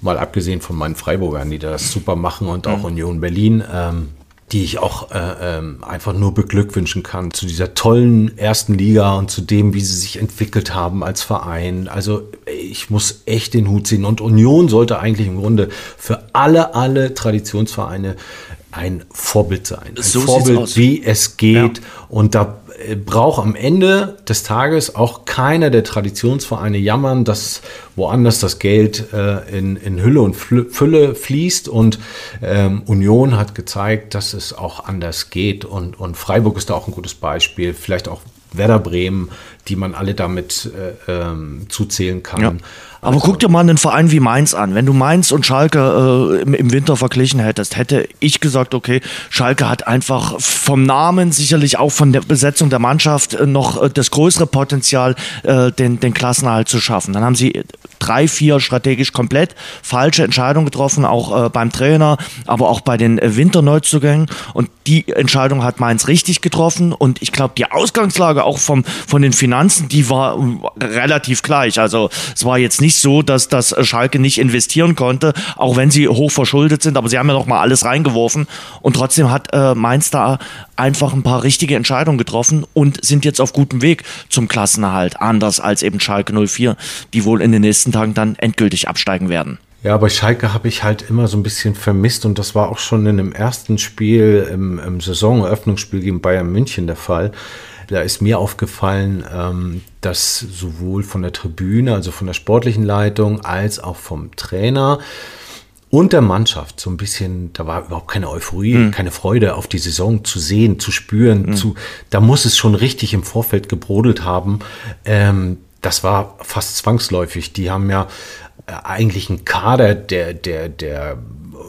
Mal abgesehen von meinen Freiburgern, die das super machen und auch mhm. Union Berlin. Ähm, die ich auch äh, ähm, einfach nur beglückwünschen kann zu dieser tollen ersten Liga und zu dem, wie sie sich entwickelt haben als Verein. Also ich muss echt den Hut ziehen. Und Union sollte eigentlich im Grunde für alle, alle Traditionsvereine ein Vorbild sein. Ein so Vorbild, wie es geht. Ja. Und da braucht am Ende des Tages auch keiner der Traditionsvereine jammern, dass woanders das Geld äh, in, in Hülle und Fülle fließt. Und ähm, Union hat gezeigt, dass es auch anders geht. Und, und Freiburg ist da auch ein gutes Beispiel. Vielleicht auch Werder Bremen, die man alle damit äh, ähm, zuzählen kann. Ja. Aber guck dir mal einen Verein wie Mainz an. Wenn du Mainz und Schalke äh, im, im, Winter verglichen hättest, hätte ich gesagt, okay, Schalke hat einfach vom Namen, sicherlich auch von der Besetzung der Mannschaft äh, noch äh, das größere Potenzial, äh, den, den Klassenerhalt zu schaffen. Dann haben sie drei, vier strategisch komplett falsche Entscheidungen getroffen, auch äh, beim Trainer, aber auch bei den Winterneuzugängen. Und die Entscheidung hat Mainz richtig getroffen. Und ich glaube, die Ausgangslage auch vom, von den Finanzen, die war relativ gleich. Also es war jetzt nicht so, dass das Schalke nicht investieren konnte, auch wenn sie hoch verschuldet sind. Aber sie haben ja noch mal alles reingeworfen. Und trotzdem hat äh, Mainz da einfach ein paar richtige Entscheidungen getroffen und sind jetzt auf gutem Weg zum Klassenerhalt. Anders als eben Schalke 04, die wohl in den nächsten Tagen dann endgültig absteigen werden. Ja, bei Schalke habe ich halt immer so ein bisschen vermisst und das war auch schon in dem ersten Spiel, im, im Saisoneröffnungsspiel gegen Bayern München der Fall. Da ist mir aufgefallen, ähm, dass sowohl von der Tribüne, also von der sportlichen Leitung, als auch vom Trainer und der Mannschaft so ein bisschen, da war überhaupt keine Euphorie, mhm. keine Freude auf die Saison zu sehen, zu spüren. Mhm. Zu, da muss es schon richtig im Vorfeld gebrodelt haben. Ähm, das war fast zwangsläufig. Die haben ja äh, eigentlich einen Kader, der, der, der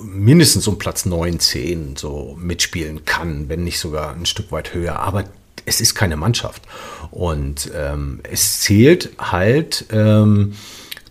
mindestens um Platz 9, 10 so mitspielen kann, wenn nicht sogar ein Stück weit höher. Aber es ist keine Mannschaft. Und ähm, es zählt halt ähm,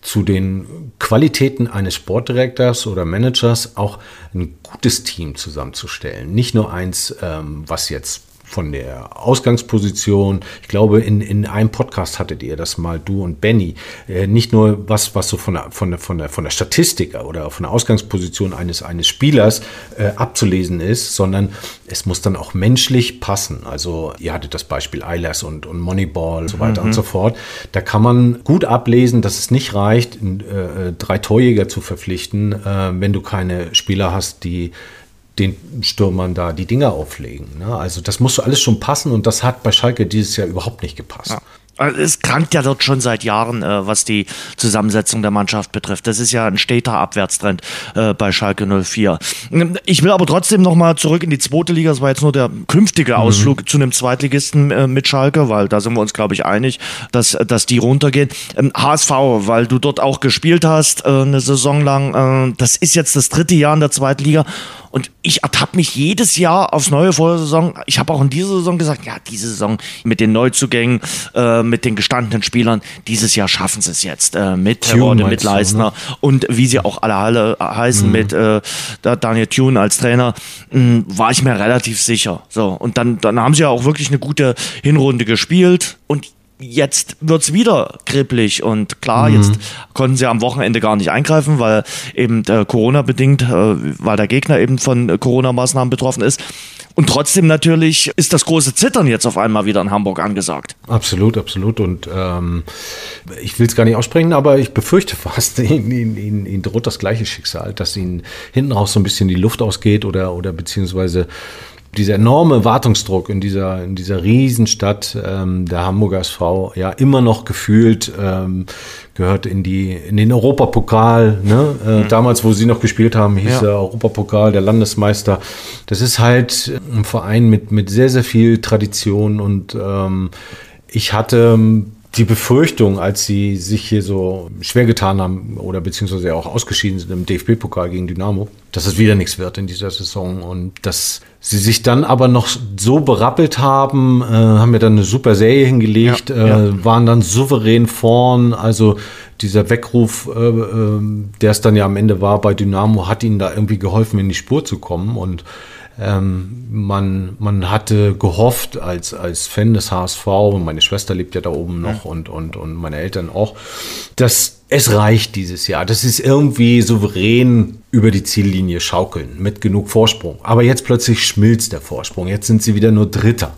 zu den Qualitäten eines Sportdirektors oder Managers auch ein gutes Team zusammenzustellen. Nicht nur eins, ähm, was jetzt von der Ausgangsposition. Ich glaube, in, in einem Podcast hattet ihr das mal, du und Benny. Äh, nicht nur was, was so von der, von der, von der, von der Statistik oder von der Ausgangsposition eines, eines Spielers äh, abzulesen ist, sondern es muss dann auch menschlich passen. Also, ihr hattet das Beispiel Eilers und, und Moneyball und so weiter mhm. und so fort. Da kann man gut ablesen, dass es nicht reicht, äh, drei Torjäger zu verpflichten, äh, wenn du keine Spieler hast, die den Stürmern da die Dinger auflegen. Ne? Also das musst du alles schon passen und das hat bei Schalke dieses Jahr überhaupt nicht gepasst. Ja. Also es krankt ja dort schon seit Jahren, äh, was die Zusammensetzung der Mannschaft betrifft. Das ist ja ein steter Abwärtstrend äh, bei Schalke 04. Ich will aber trotzdem nochmal zurück in die zweite Liga. Das war jetzt nur der künftige mhm. Ausflug mhm. zu einem Zweitligisten äh, mit Schalke, weil da sind wir uns, glaube ich, einig, dass, dass die runtergehen. Ähm, HSV, weil du dort auch gespielt hast, äh, eine Saison lang. Äh, das ist jetzt das dritte Jahr in der zweiten Liga. Und ich ertappe mich jedes Jahr aufs neue vor der Saison. Ich habe auch in dieser Saison gesagt, ja, diese Saison mit den Neuzugängen, äh, mit den gestandenen Spielern, dieses Jahr schaffen sie es jetzt. Äh, mit Terode, mit Leistner du, ne? und wie sie auch alle, alle heißen, mhm. mit äh, Daniel Thune als Trainer, mh, hm, war ich mir relativ sicher. So, und dann, dann haben sie ja auch wirklich eine gute Hinrunde gespielt. Und jetzt wird's wieder kribbelig und klar, mhm. jetzt konnten sie am Wochenende gar nicht eingreifen, weil eben äh, Corona bedingt, äh, weil der Gegner eben von äh, Corona-Maßnahmen betroffen ist. Und trotzdem natürlich ist das große Zittern jetzt auf einmal wieder in Hamburg angesagt. Absolut, absolut. Und ähm, ich will es gar nicht aussprechen, aber ich befürchte fast, ihnen, ihnen, ihnen droht das gleiche Schicksal, dass ihnen hinten raus so ein bisschen die Luft ausgeht oder, oder beziehungsweise dieser enorme Wartungsdruck in dieser, in dieser Riesenstadt, ähm, der Hamburger SV, ja immer noch gefühlt ähm, gehört in die in den Europapokal. Ne? Äh, mhm. Damals, wo sie noch gespielt haben, hieß ja. der Europapokal, der Landesmeister. Das ist halt ein Verein mit mit sehr sehr viel Tradition und ähm, ich hatte die Befürchtung, als sie sich hier so schwer getan haben oder beziehungsweise auch ausgeschieden sind im DFB-Pokal gegen Dynamo, dass es wieder nichts wird in dieser Saison und dass sie sich dann aber noch so berappelt haben, äh, haben mir dann eine super Serie hingelegt, ja, äh, ja. waren dann souverän vorn, also dieser Weckruf, äh, äh, der es dann ja am Ende war bei Dynamo, hat ihnen da irgendwie geholfen, in die Spur zu kommen und ähm, man, man hatte gehofft als, als Fan des HSV, und meine Schwester lebt ja da oben noch ja. und, und, und meine Eltern auch, dass es reicht dieses Jahr. Das ist irgendwie souverän über die Ziellinie schaukeln mit genug Vorsprung. Aber jetzt plötzlich schmilzt der Vorsprung. Jetzt sind sie wieder nur Dritter.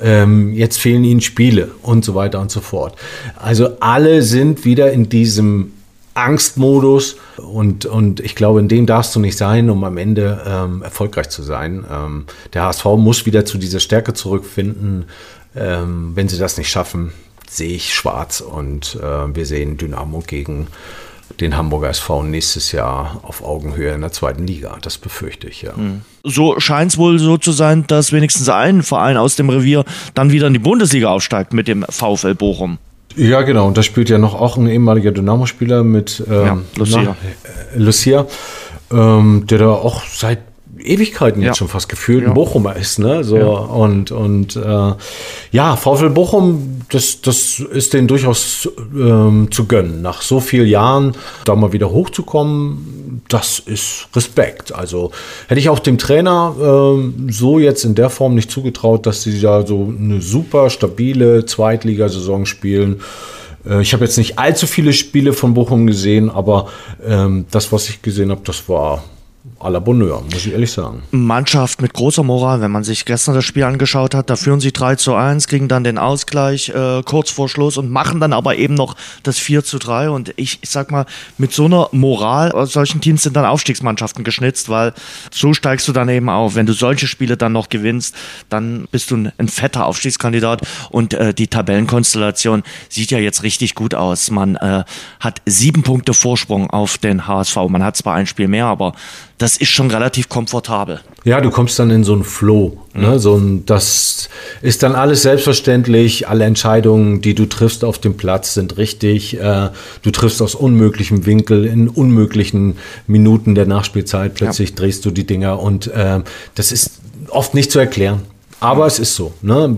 Ähm, jetzt fehlen ihnen Spiele und so weiter und so fort. Also alle sind wieder in diesem Angstmodus und, und ich glaube, in dem darfst du nicht sein, um am Ende ähm, erfolgreich zu sein. Ähm, der HSV muss wieder zu dieser Stärke zurückfinden. Ähm, wenn sie das nicht schaffen, sehe ich schwarz und äh, wir sehen Dynamo gegen den Hamburger SV nächstes Jahr auf Augenhöhe in der zweiten Liga. Das befürchte ich, ja. Hm. So scheint es wohl so zu sein, dass wenigstens ein Verein aus dem Revier dann wieder in die Bundesliga aufsteigt mit dem VfL Bochum. Ja, genau. Und da spielt ja noch auch ein ehemaliger Dynamo-Spieler mit ähm, ja, Lucia, na, äh, Lucia ähm, der da auch seit Ewigkeiten ja. jetzt schon fast gefühlt ja. ein Bochumer ist, ne? So ja. und und äh, ja, VfL Bochum, das das ist denen durchaus ähm, zu gönnen. Nach so vielen Jahren da mal wieder hochzukommen, das ist Respekt. Also hätte ich auch dem Trainer ähm, so jetzt in der Form nicht zugetraut, dass sie da so eine super stabile Zweitligasaison spielen. Äh, ich habe jetzt nicht allzu viele Spiele von Bochum gesehen, aber ähm, das, was ich gesehen habe, das war à la Bonheur, muss ich ehrlich sagen. Mannschaft mit großer Moral, wenn man sich gestern das Spiel angeschaut hat, da führen sie 3 zu 1, kriegen dann den Ausgleich äh, kurz vor Schluss und machen dann aber eben noch das 4 zu 3. Und ich, ich sag mal, mit so einer Moral aus solchen Teams sind dann Aufstiegsmannschaften geschnitzt, weil so steigst du dann eben auf. Wenn du solche Spiele dann noch gewinnst, dann bist du ein, ein fetter Aufstiegskandidat. Und äh, die Tabellenkonstellation sieht ja jetzt richtig gut aus. Man äh, hat sieben Punkte Vorsprung auf den HSV. Man hat zwar ein Spiel mehr, aber das ist schon relativ komfortabel. Ja, du kommst dann in so einen Flow. Ne? Mhm. So ein, das ist dann alles selbstverständlich. Alle Entscheidungen, die du triffst auf dem Platz, sind richtig. Äh, du triffst aus unmöglichem Winkel, in unmöglichen Minuten der Nachspielzeit. Plötzlich ja. drehst du die Dinger und äh, das ist oft nicht zu erklären. Aber es ist so. Ne?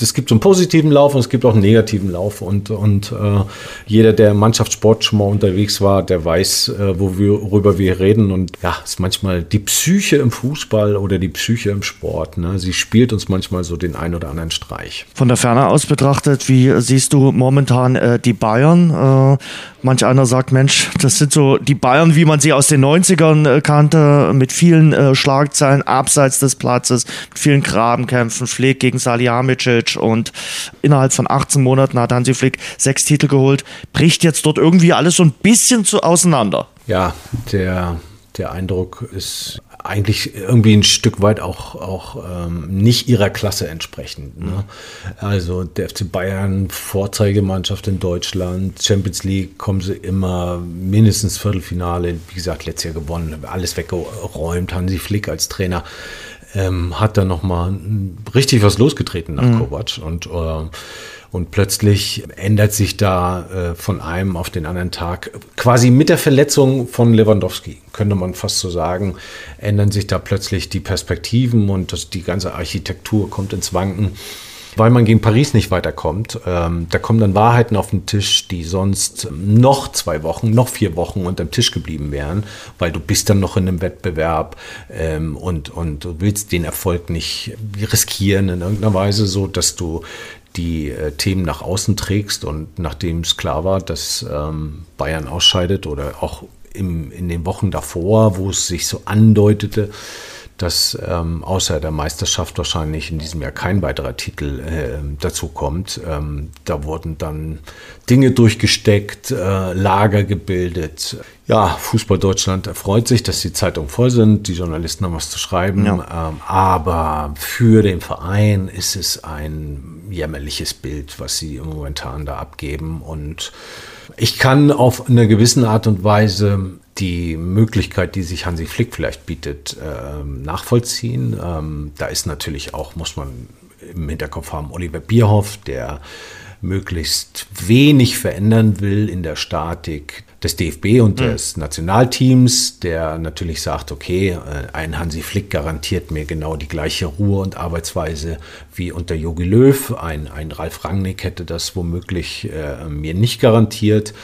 Es gibt so einen positiven Lauf und es gibt auch einen negativen Lauf. Und, und äh, jeder, der im Mannschaftssport schon mal unterwegs war, der weiß, äh, worüber wir reden. Und ja, es ist manchmal die Psyche im Fußball oder die Psyche im Sport. Ne? Sie spielt uns manchmal so den einen oder anderen Streich. Von der Ferne aus betrachtet, wie siehst du momentan äh, die Bayern? Äh, manch einer sagt, Mensch, das sind so die Bayern, wie man sie aus den 90ern äh, kannte, mit vielen äh, Schlagzeilen abseits des Platzes, mit vielen Graben. Grabenkämpfen, Flick gegen Salihamidzic und innerhalb von 18 Monaten hat Hansi Flick sechs Titel geholt. Bricht jetzt dort irgendwie alles so ein bisschen zu auseinander. Ja, der, der Eindruck ist eigentlich irgendwie ein Stück weit auch, auch ähm, nicht ihrer Klasse entsprechend. Ne? Also der FC Bayern, Vorzeigemannschaft in Deutschland, Champions League kommen sie immer mindestens Viertelfinale, wie gesagt, letztes Jahr gewonnen, alles weggeräumt, Hansi Flick als Trainer ähm, hat da nochmal richtig was losgetreten nach mhm. Kovac. Und äh, und plötzlich ändert sich da äh, von einem auf den anderen Tag, quasi mit der Verletzung von Lewandowski, könnte man fast so sagen, ändern sich da plötzlich die Perspektiven und das, die ganze Architektur kommt ins Wanken weil man gegen Paris nicht weiterkommt. Ähm, da kommen dann Wahrheiten auf den Tisch, die sonst noch zwei Wochen, noch vier Wochen unterm Tisch geblieben wären, weil du bist dann noch in einem Wettbewerb ähm, und, und du willst den Erfolg nicht riskieren in irgendeiner Weise, so dass du die äh, Themen nach außen trägst und nachdem es klar war, dass ähm, Bayern ausscheidet oder auch im, in den Wochen davor, wo es sich so andeutete, dass ähm, außer der Meisterschaft wahrscheinlich in diesem Jahr kein weiterer Titel äh, dazu kommt. Ähm, da wurden dann Dinge durchgesteckt, äh, Lager gebildet. Ja, Fußball Deutschland erfreut sich, dass die Zeitungen voll sind, die Journalisten haben was zu schreiben. Ja. Ähm, aber für den Verein ist es ein jämmerliches Bild, was sie momentan da abgeben. Und ich kann auf eine gewisse Art und Weise die Möglichkeit, die sich Hansi Flick vielleicht bietet, ähm, nachvollziehen. Ähm, da ist natürlich auch, muss man im Hinterkopf haben, Oliver Bierhoff, der möglichst wenig verändern will in der Statik des DFB und mhm. des Nationalteams, der natürlich sagt, okay, äh, ein Hansi Flick garantiert mir genau die gleiche Ruhe und Arbeitsweise wie unter Jogi Löw. Ein, ein Ralf Rangnick hätte das womöglich äh, mir nicht garantiert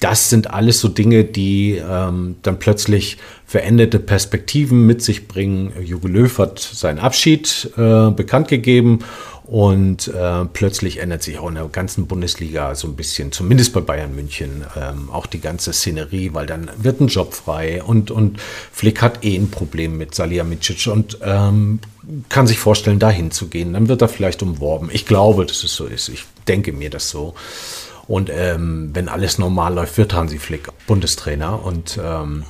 das sind alles so Dinge, die ähm, dann plötzlich veränderte Perspektiven mit sich bringen. Jogi Löw hat seinen Abschied äh, bekannt gegeben und äh, plötzlich ändert sich auch in der ganzen Bundesliga so ein bisschen, zumindest bei Bayern München, ähm, auch die ganze Szenerie, weil dann wird ein Job frei und, und Flick hat eh ein Problem mit Salihamidzic und ähm, kann sich vorstellen, dahin zu gehen. Dann wird er vielleicht umworben. Ich glaube, dass es so ist. Ich denke mir das so. Und ähm, wenn alles normal läuft, wird Hansi Flick Bundestrainer. Und ähm,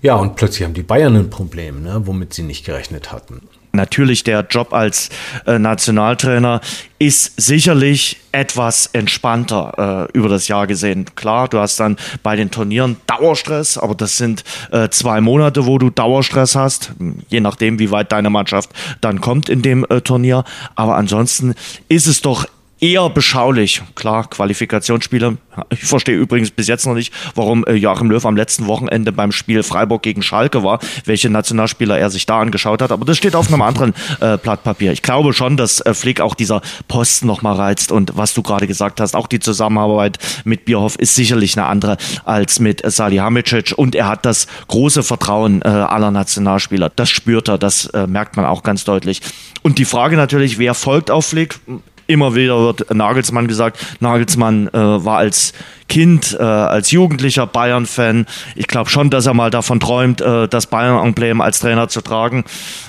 ja, und plötzlich haben die Bayern ein Problem, ne, womit sie nicht gerechnet hatten. Natürlich, der Job als äh, Nationaltrainer ist sicherlich etwas entspannter äh, über das Jahr gesehen. Klar, du hast dann bei den Turnieren Dauerstress, aber das sind äh, zwei Monate, wo du Dauerstress hast, je nachdem, wie weit deine Mannschaft dann kommt in dem äh, Turnier. Aber ansonsten ist es doch eher beschaulich. Klar, Qualifikationsspiele. Ich verstehe übrigens bis jetzt noch nicht, warum äh, Joachim Löw am letzten Wochenende beim Spiel Freiburg gegen Schalke war, welche Nationalspieler er sich da angeschaut hat. Aber das steht auf einem anderen äh, Blatt Papier. Ich glaube schon, dass äh, Flick auch dieser Posten nochmal reizt. Und was du gerade gesagt hast, auch die Zusammenarbeit mit Bierhoff ist sicherlich eine andere als mit äh, Salihamidzic. Und er hat das große Vertrauen äh, aller Nationalspieler. Das spürt er, das äh, merkt man auch ganz deutlich. Und die Frage natürlich, wer folgt auf Flick? Immer wieder wird Nagelsmann gesagt. Nagelsmann äh, war als Kind, äh, als Jugendlicher Bayern-Fan. Ich glaube schon, dass er mal davon träumt, äh, das Bayern-Emblem als Trainer zu tragen.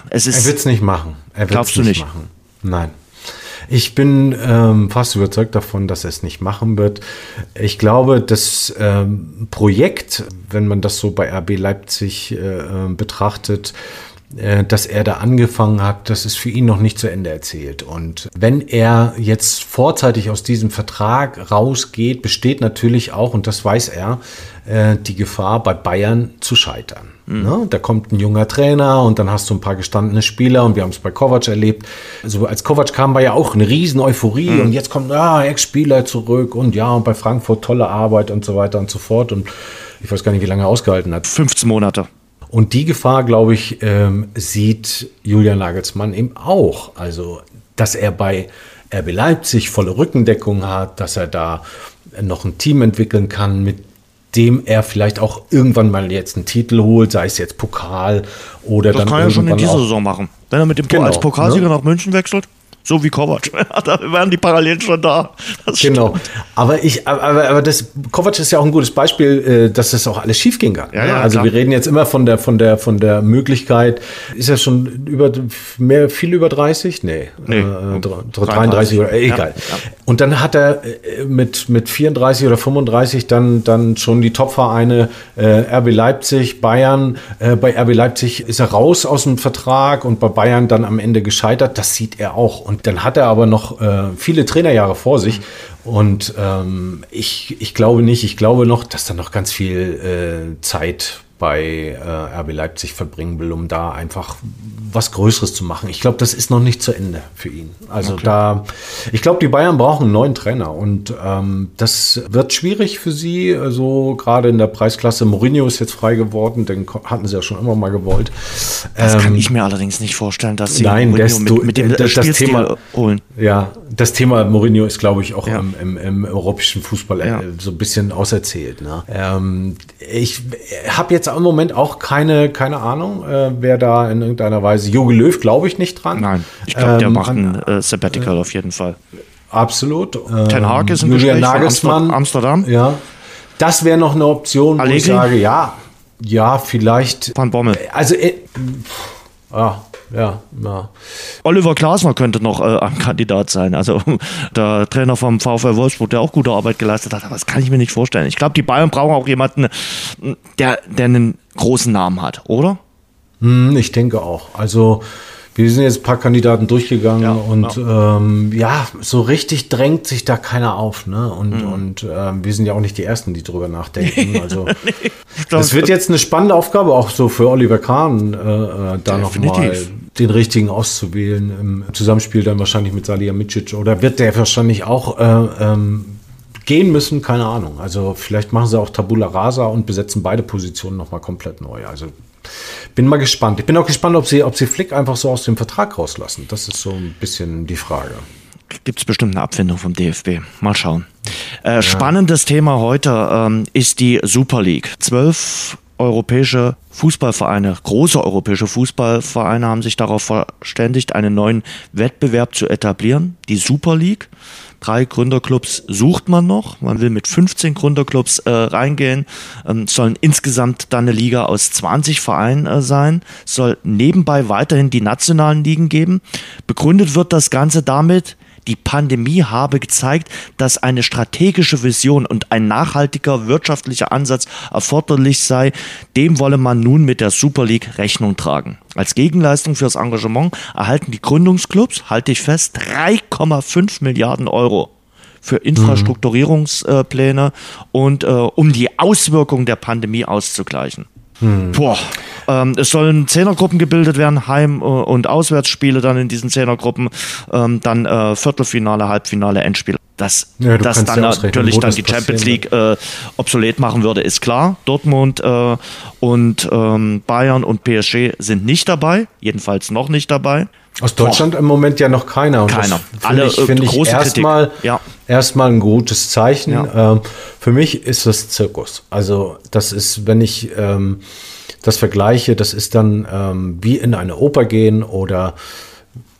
Es ist, er wird es nicht machen. Er Glaubst du nicht? Machen. Nein. Ich bin ähm, fast überzeugt davon, dass er es nicht machen wird. Ich glaube, das ähm, Projekt, wenn man das so bei RB Leipzig äh, äh betrachtet, dass er da angefangen hat, das ist für ihn noch nicht zu Ende erzählt. Und wenn er jetzt vorzeitig aus diesem Vertrag rausgeht, besteht natürlich auch, und das weiß er, äh, die Gefahr, bei Bayern zu scheitern. Mhm. Ne? Da kommt ein junger Trainer und dann hast du ein paar gestandene Spieler und wir haben es bei Kovac erlebt. Also als Kovac kam, war ja auch eine riesen Euphorie mhm. und jetzt kommt, ja, Ex-Spieler zurück und ja, und bei Frankfurt tolle Arbeit und so weiter und so fort. Und ich weiß gar nicht, wie lange er ausgehalten hat. 15 Monate. Und die Gefahr, glaube ich, ähm, sieht Julian Nagelsmann eben auch. Also, dass er bei RB Leipzig volle Rückendeckung hat, dass er da noch ein Team entwickeln kann, mit dem er vielleicht auch irgendwann mal jetzt einen Titel holt, sei es jetzt Pokal oder das dann. Das kann er schon in dieser Saison machen. Wenn er mit dem genau, als Pokalsieger ne? nach München wechselt so wie Kovac. da wären die Parallelen schon da. Das genau. Aber ich, aber, aber das Kovac ist ja auch ein gutes Beispiel, äh, dass das auch alles schief ging kann. Ja, ja, also klar. wir reden jetzt immer von der, von der, von der Möglichkeit. Ist er schon über mehr, viel über 30? Nee. nee. Äh, 33, 33 oder äh, egal. Ja, Und dann hat er äh, mit, mit 34 oder 35 dann, dann schon die Topvereine äh, RB Leipzig, Bayern. Äh, bei RB Leipzig ist er raus aus dem Vertrag und bei Bayern dann am Ende gescheitert. Das sieht er auch. Und dann hat er aber noch äh, viele Trainerjahre vor sich. Und ähm, ich, ich glaube nicht, ich glaube noch, dass da noch ganz viel äh, Zeit bei äh, RB Leipzig verbringen will, um da einfach was Größeres zu machen. Ich glaube, das ist noch nicht zu Ende für ihn. Also okay. da, ich glaube, die Bayern brauchen einen neuen Trainer und ähm, das wird schwierig für sie. Also gerade in der Preisklasse Mourinho ist jetzt frei geworden, den hatten sie ja schon immer mal gewollt. Das ähm, kann ich mir allerdings nicht vorstellen, dass sie nein, Mourinho mit, mit, dem das, das Thema holen. Ja, das Thema Mourinho ist, glaube ich, auch ja. im, im, im, europäischen Fußball ja. Äh, so ein bisschen auserzählt. Ne? Ähm, ich habe jetzt im Moment auch keine, keine Ahnung, äh, wer da in irgendeiner Weise. Jogi Löw glaube ich nicht dran. Nein, ich glaube, der ähm, macht ein äh, Sabbatical auf jeden Fall. Absolut. Ten Hag ist ein Julian Nagelsmann, Amsterdam. Ja. Das wäre noch eine Option, Allegri? wo ich sage, ja, ja, vielleicht. Van Bommel. Also, äh, ja, ja, ja. Oliver Glasner könnte noch äh, ein Kandidat sein. Also der Trainer vom VfL Wolfsburg, der auch gute Arbeit geleistet hat. Aber das kann ich mir nicht vorstellen. Ich glaube, die Bayern brauchen auch jemanden, der, der einen großen Namen hat, oder? Hm, ich denke auch. Also wir sind jetzt ein paar Kandidaten durchgegangen ja, und ja. Ähm, ja. so richtig drängt sich da keiner auf. Ne? Und, mhm. und ähm, wir sind ja auch nicht die Ersten, die drüber nachdenken. Also nee, das wird jetzt eine spannende Aufgabe auch so für Oliver Kahn, äh, äh da nochmal den richtigen auszuwählen. Im Zusammenspiel dann wahrscheinlich mit Salihamidzic oder wird der wahrscheinlich auch äh, ähm, gehen müssen, keine Ahnung. Also vielleicht machen sie auch Tabula Rasa und besetzen beide Positionen nochmal komplett neu. Also bin mal gespannt. Ich bin auch gespannt, ob sie, ob sie Flick einfach so aus dem Vertrag rauslassen. Das ist so ein bisschen die Frage. Gibt es bestimmt eine Abfindung vom DFB. Mal schauen. Äh, ja. Spannendes Thema heute ähm, ist die Super League. Zwölf europäische Fußballvereine, große europäische Fußballvereine haben sich darauf verständigt, einen neuen Wettbewerb zu etablieren, die Super League. Drei Gründerclubs sucht man noch. Man will mit 15 Gründerclubs äh, reingehen. Ähm, sollen insgesamt dann eine Liga aus 20 Vereinen äh, sein. Soll nebenbei weiterhin die nationalen Ligen geben. Begründet wird das Ganze damit, die Pandemie habe gezeigt, dass eine strategische Vision und ein nachhaltiger wirtschaftlicher Ansatz erforderlich sei. Dem wolle man nun mit der Super League Rechnung tragen. Als Gegenleistung fürs Engagement erhalten die Gründungsclubs, halte ich fest, 3,5 Milliarden Euro für Infrastrukturierungspläne und äh, um die Auswirkungen der Pandemie auszugleichen. Hm. Boah. Ähm, es sollen Zehnergruppen gebildet werden, Heim- äh, und Auswärtsspiele dann in diesen Zehnergruppen, ähm, dann äh, Viertelfinale, Halbfinale, Endspiel. Dass Ja, das dann ja natürlich dann die Champions League äh, obsolet machen würde, ist klar. Dortmund äh, und ähm, Bayern und PSG sind nicht dabei, jedenfalls noch nicht dabei. Aus Deutschland im Moment ja noch keiner. Und Keiner. Alle, ich, äh, find ich große erstmal. Ja. Erstmal ein gutes Zeichen. Ja. Ähm, für mich ist das Zirkus. Also das ist, wenn ich ähm, das vergleiche, das ist dann ähm, wie in eine Oper gehen oder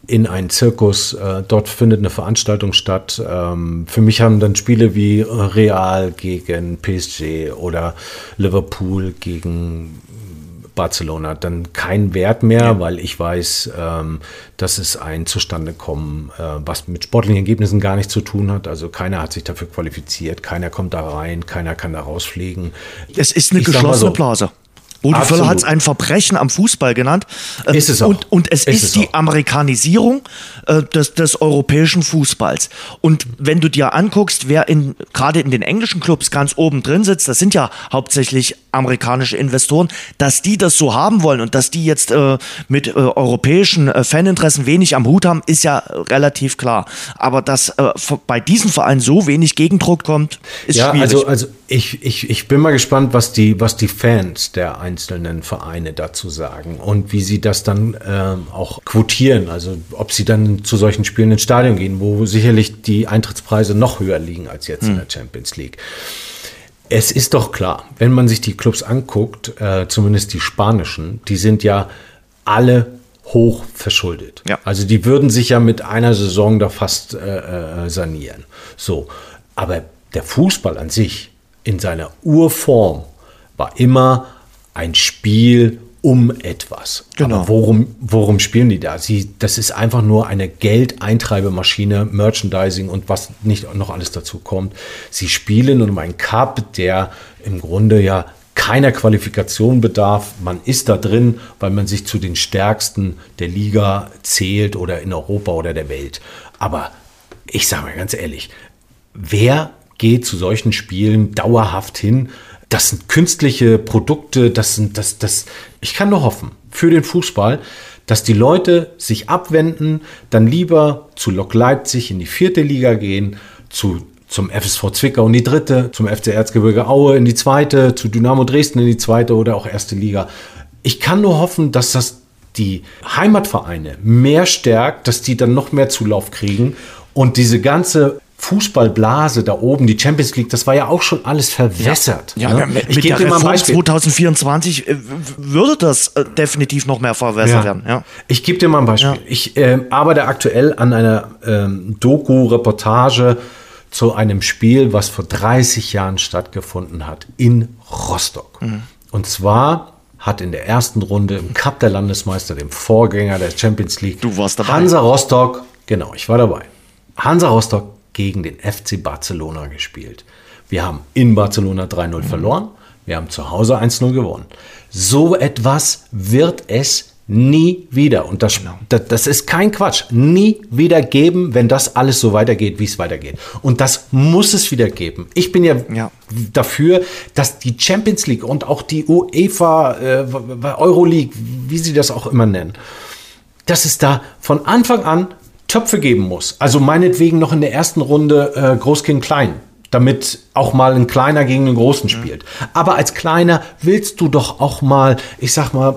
in einen Zirkus. Äh, dort findet eine Veranstaltung statt. Ähm, für mich haben dann Spiele wie Real gegen PSG oder Liverpool gegen Barcelona dann keinen Wert mehr, weil ich weiß, ähm, dass es ein Zustandekommen, äh, was mit sportlichen Ergebnissen gar nichts zu tun hat. Also keiner hat sich dafür qualifiziert, keiner kommt da rein, keiner kann da rausfliegen. Es ist eine Ich geschlossene so. Blase. Absolut. Völler hat es ein Verbrechen am Fußball genannt. Ähm, Ist es auch. Und, und es Ist ist, es die auch. Amerikanisierung äh, des, des europäischen Fußballs. Und wenn du dir anguckst, wer in, gerade in den englischen Clubs ganz oben drin sitzt, das sind ja hauptsächlich amerikanische Investoren, dass die das so haben wollen und dass die jetzt äh, mit äh, europäischen äh, Faninteressen wenig am Hut haben, ist ja äh, relativ klar. Aber dass äh, bei diesem Verein so wenig Gegendruck kommt, ist ja, schwierig. also, also ich, ich, ich bin mal gespannt, was die, was die Fans der einzelnen Vereine dazu sagen und wie sie das dann ähm, auch quotieren. Also ob sie dann zu solchen Spielen ins Stadion gehen, wo sicherlich die Eintrittspreise noch höher liegen als jetzt in der Champions League. Es ist doch klar, wenn man sich die Clubs anguckt, äh, zumindest die spanischen, die sind ja alle hoch verschuldet. Ja. Also die würden sich ja mit einer Saison da fast äh, äh, sanieren. So, aber der Fußball an sich in seiner Urform war immer ein Spiel um etwas. Genau. Aber worum, worum spielen die da? Sie, das ist einfach nur eine Geldeintreibemaschine, Merchandising und was nicht noch alles dazu kommt. Sie spielen um einen Cup, der im Grunde ja keiner Qualifikation bedarf. Man ist da drin, weil man sich zu den Stärksten der Liga zählt oder in Europa oder der Welt. Aber ich sage mal ganz ehrlich, wer geht zu solchen Spielen dauerhaft hin? Das sind künstliche Produkte, das sind das, das, ich kann nur hoffen für den Fußball, dass die Leute sich abwenden, dann lieber zu Lok Leipzig in die vierte Liga gehen, zu, zum FSV Zwickau in die dritte, zum FC Erzgebirge Aue in die zweite, zu Dynamo Dresden in die zweite oder auch erste Liga. Ich kann nur hoffen, dass das die Heimatvereine mehr stärkt, dass die dann noch mehr Zulauf kriegen und diese ganze Fußballblase da oben, die Champions League, das war ja auch schon alles verwässert. Ja, ne? mit, ich mit gebe der dir mal ein Beispiel. 2024 äh, würde das äh, definitiv noch mehr verwässert werden. Ja. Ich gebe dir mal ein Beispiel. Ja. Ich ähm, arbeite aktuell an einer ähm, Doku-Reportage zu einem Spiel, was vor 30 Jahren stattgefunden hat in Rostock. Mhm. Und zwar hat in der ersten Runde im Cup der Landesmeister, dem Vorgänger der Champions League, Du warst dabei. Hansa Rostock, genau, ich war dabei. Hansa Rostock gegen den FC Barcelona gespielt. Wir haben in Barcelona 3-0 verloren, wir haben zu Hause 1-0 gewonnen. So etwas wird es nie wieder, und das, das, das ist kein Quatsch, nie wieder geben, wenn das alles so weitergeht, wie es weitergeht. Und das muss es wieder geben. Ich bin ja, Ja. dafür, dass die Champions League und auch die UEFA, äh, Euroleague, wie sie das auch immer nennen, dass es da von Anfang an Töpfe geben muss. Also meinetwegen noch in der ersten Runde äh, Groß gegen Klein, damit auch mal ein Kleiner gegen einen Großen spielt. Aber als Kleiner willst du doch auch mal, ich sag mal,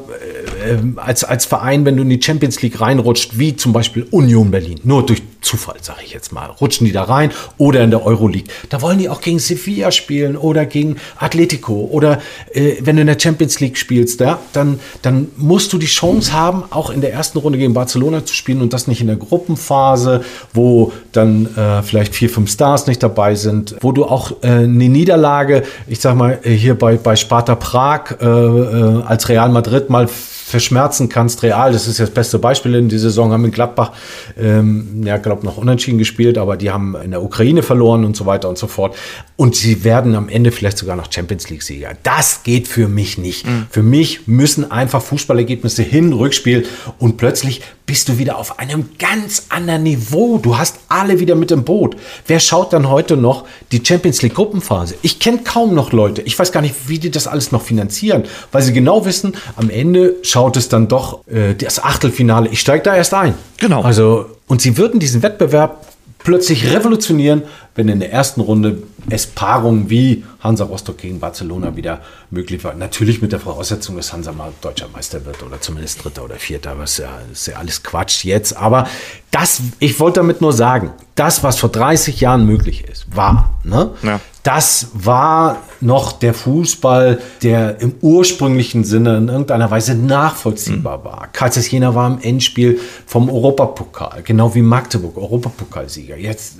äh, als, als Verein, wenn du in die Champions League reinrutscht, wie zum Beispiel Union Berlin, nur durch Zufall, sage ich jetzt mal, rutschen die da rein oder in der Euroleague. Da wollen die auch gegen Sevilla spielen oder gegen Atletico oder äh, wenn du in der Champions League spielst, ja, dann, dann musst du die Chance haben, auch in der ersten Runde gegen Barcelona zu spielen und das nicht in der Gruppenphase, wo dann äh, vielleicht vier, fünf Stars nicht dabei sind, wo du auch äh, eine Niederlage, ich sag mal, äh, hier bei, bei Sparta Prag äh, äh, als Real Madrid mal verschmerzen kannst. Real, das ist jetzt das beste Beispiel in dieser Saison, haben in Gladbach, ähm, ja, glaube noch unentschieden gespielt, aber die haben in der Ukraine verloren und so weiter und so fort. Und sie werden am Ende vielleicht sogar noch Champions League-Sieger. Das geht für mich nicht. Für mich müssen einfach Fußballergebnisse hin, Rückspiel und plötzlich bist du wieder auf einem ganz anderen Niveau. Du hast alle wieder mit im Boot. Wer schaut dann heute noch die Champions League Gruppenphase? Ich kenne kaum noch Leute. Ich weiß gar nicht, wie die das alles noch finanzieren, weil sie genau wissen, am Ende schaut es dann doch äh, das Achtelfinale. Ich steige da erst ein. Genau. Also und sie würden diesen Wettbewerb plötzlich revolutionieren, wenn in der ersten Runde es Paarungen wie Hansa Rostock gegen Barcelona wieder möglich war. Natürlich mit der Voraussetzung, dass Hansa mal deutscher Meister wird oder zumindest Dritter oder Vierter, was ja, ist ja alles Quatsch jetzt. Aber das, ich wollte damit nur sagen, das, was vor 30 Jahren möglich ist, war. Ne? Ja. Das war noch der Fußball, der im ursprünglichen Sinne in irgendeiner Weise nachvollziehbar mhm. war. Kaisers Jena war im Endspiel vom Europapokal, genau wie Magdeburg, Europapokalsieger. Jetzt,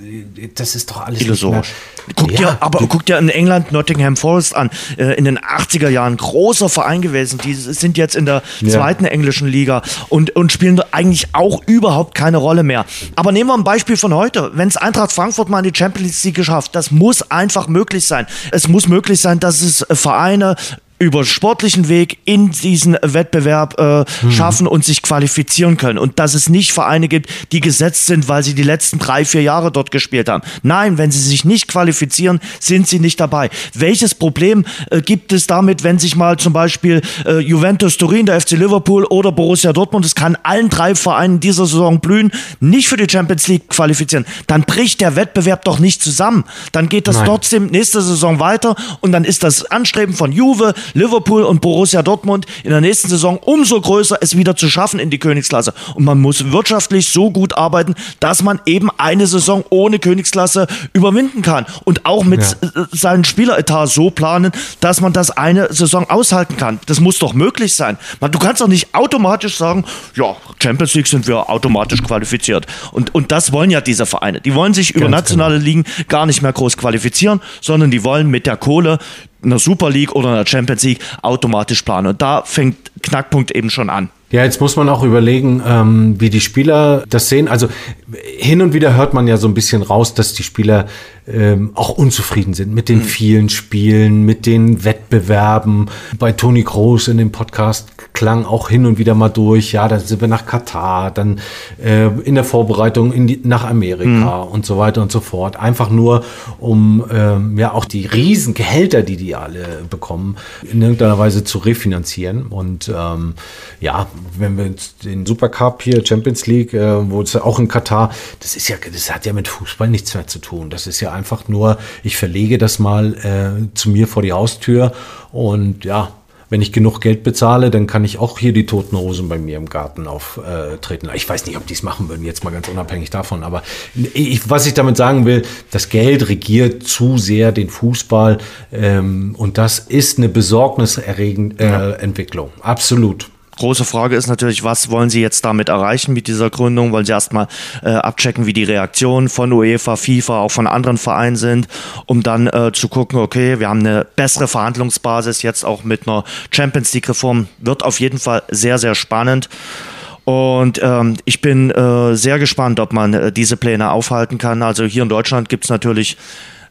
das ist doch alles illusorisch. Guck ja, dir, aber guck dir in England Nottingham Forest an, äh, in den 80er Jahren großer Verein gewesen. Die sind jetzt in der ja. zweiten englischen Liga und, und spielen eigentlich auch überhaupt keine Rolle mehr. Aber nehmen wir ein Beispiel von heute. Wenn es Eintracht Frankfurt mal in die Champions League geschafft, das muss einfach möglich sein. Es muss möglich sein, dass es Vereine über sportlichen Weg in diesen Wettbewerb äh, mhm. schaffen und sich qualifizieren können. Und dass es nicht Vereine gibt, die gesetzt sind, weil sie die letzten drei, vier Jahre dort gespielt haben. Nein, wenn sie sich nicht qualifizieren, sind sie nicht dabei. Welches Problem äh, gibt es damit, wenn sich mal zum Beispiel äh, Juventus Turin, der FC Liverpool oder Borussia Dortmund, es kann allen drei Vereinen dieser Saison blühen, nicht für die Champions League qualifizieren, dann bricht der Wettbewerb doch nicht zusammen. Dann geht das Nein. trotzdem nächste Saison weiter und dann ist das Anstreben von Juve, Liverpool und Borussia Dortmund in der nächsten Saison umso größer, es wieder zu schaffen in die Königsklasse. Und man muss wirtschaftlich so gut arbeiten, dass man eben eine Saison ohne Königsklasse überwinden kann. Und auch mit ja. seinem Spieleretat so planen, dass man das eine Saison aushalten kann. Das muss doch möglich sein. du kannst doch nicht automatisch sagen, ja, Champions League sind wir automatisch qualifiziert. Und, und das wollen ja diese Vereine. Die wollen sich über Ganz nationale genau. Ligen gar nicht mehr groß qualifizieren, sondern die wollen mit der Kohle einer Super League oder einer Champions League automatisch planen. Und da fängt Knackpunkt eben schon an. Ja, jetzt muss man auch überlegen, ähm, wie die Spieler das sehen. Also hin und wieder hört man ja so ein bisschen raus, dass die Spieler ähm, auch unzufrieden sind mit den mhm. vielen Spielen, mit den Wettbewerben. Bei Toni Groß in dem Podcast klang auch hin und wieder mal durch, ja, da sind wir nach Katar, dann äh, in der Vorbereitung in die, nach Amerika mhm. und so weiter und so fort. Einfach nur, um ähm, ja auch die riesen Gehälter, die die alle bekommen, in irgendeiner Weise zu refinanzieren. Und ähm, ja, wenn wir den Supercup hier, Champions League, äh, wo es ja auch in Katar, das ist ja, das hat ja mit Fußball nichts mehr zu tun. Das ist ja einfach nur, ich verlege das mal äh, zu mir vor die Haustür und ja, wenn ich genug Geld bezahle, dann kann ich auch hier die toten Rosen bei mir im Garten auftreten. Ich weiß nicht, ob die es machen würden, jetzt mal ganz unabhängig davon. Aber ich, was ich damit sagen will, das Geld regiert zu sehr den Fußball ähm, und das ist eine besorgniserregende äh, ja. Entwicklung. Absolut. Große Frage ist natürlich, was wollen Sie jetzt damit erreichen mit dieser Gründung? Wollen Sie erstmal äh, abchecken, wie die Reaktionen von UEFA, FIFA, auch von anderen Vereinen sind, um dann äh, zu gucken, okay, wir haben eine bessere Verhandlungsbasis jetzt auch mit einer Champions League-Reform. Wird auf jeden Fall sehr, sehr spannend. Und ähm, ich bin äh, sehr gespannt, ob man äh, diese Pläne aufhalten kann. Also hier in Deutschland gibt es natürlich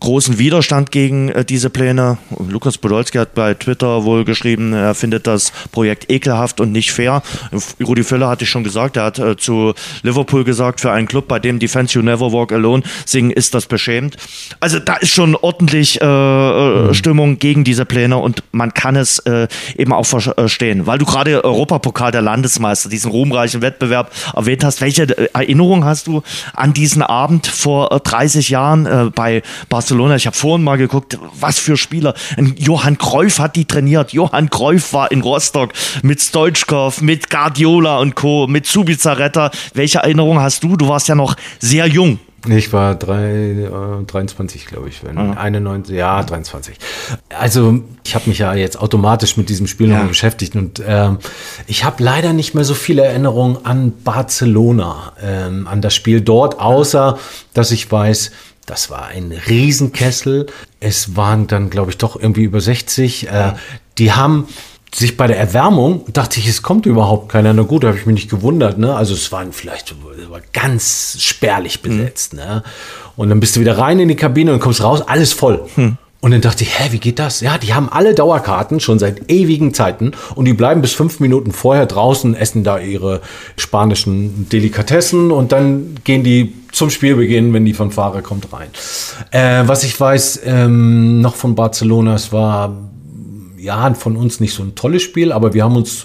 großen Widerstand gegen äh, diese Pläne. Lukas Podolski hat bei Twitter wohl geschrieben, er findet das Projekt ekelhaft und nicht fair. Rudi Völler hatte ich schon gesagt, er hat äh, zu Liverpool gesagt, für einen Club, bei dem Defense You Never Walk Alone singen, ist das beschämt. Also da ist schon ordentlich äh, äh mhm. Stimmung gegen diese Pläne und man kann es äh, eben auch verstehen. Weil du gerade Europapokal der Landesmeister, diesen ruhmreichen Wettbewerb erwähnt hast. Welche äh, Erinnerung hast du an diesen Abend vor 30 Jahren bei Barcelona? Barcelona. Ich habe vorhin mal geguckt, was für Spieler. Johann Cruyff hat die trainiert. Johann Cruyff war in Rostock mit Stoichkov, mit Guardiola und Co., mit Subizarreta. Welche Erinnerung hast du? Du warst ja noch sehr jung. Ich war drei, äh, 23, glaube ich, wenn ah. 91, ja, 23. Also ich habe mich ja jetzt automatisch mit diesem Spiel ja. noch beschäftigt und ähm, ich habe leider nicht mehr so viele Erinnerungen an Barcelona, ähm, an das Spiel dort, außer dass ich weiß, das war ein Riesenkessel. Es waren dann, glaube ich, doch irgendwie über 60. Äh, die haben sich bei der Erwärmung, dachte ich, es kommt überhaupt keiner. Na gut, da habe ich mich nicht gewundert. Ne? Also es waren vielleicht war ganz spärlich mhm. besetzt. Mhm. Ne? Und dann bist du wieder rein in die Kabine und kommst raus, alles voll. Mhm. Und dann dachte ich, hä, wie geht das? Ja, die haben alle Dauerkarten schon seit ewigen Zeiten und die bleiben bis fünf Minuten vorher draußen, essen da ihre spanischen Delikatessen und dann gehen die zum Spielbeginn, wenn die Fanfare kommt, rein. Äh, was ich weiß ähm, noch von Barcelona, es war ja von uns nicht so ein tolles Spiel, aber wir haben uns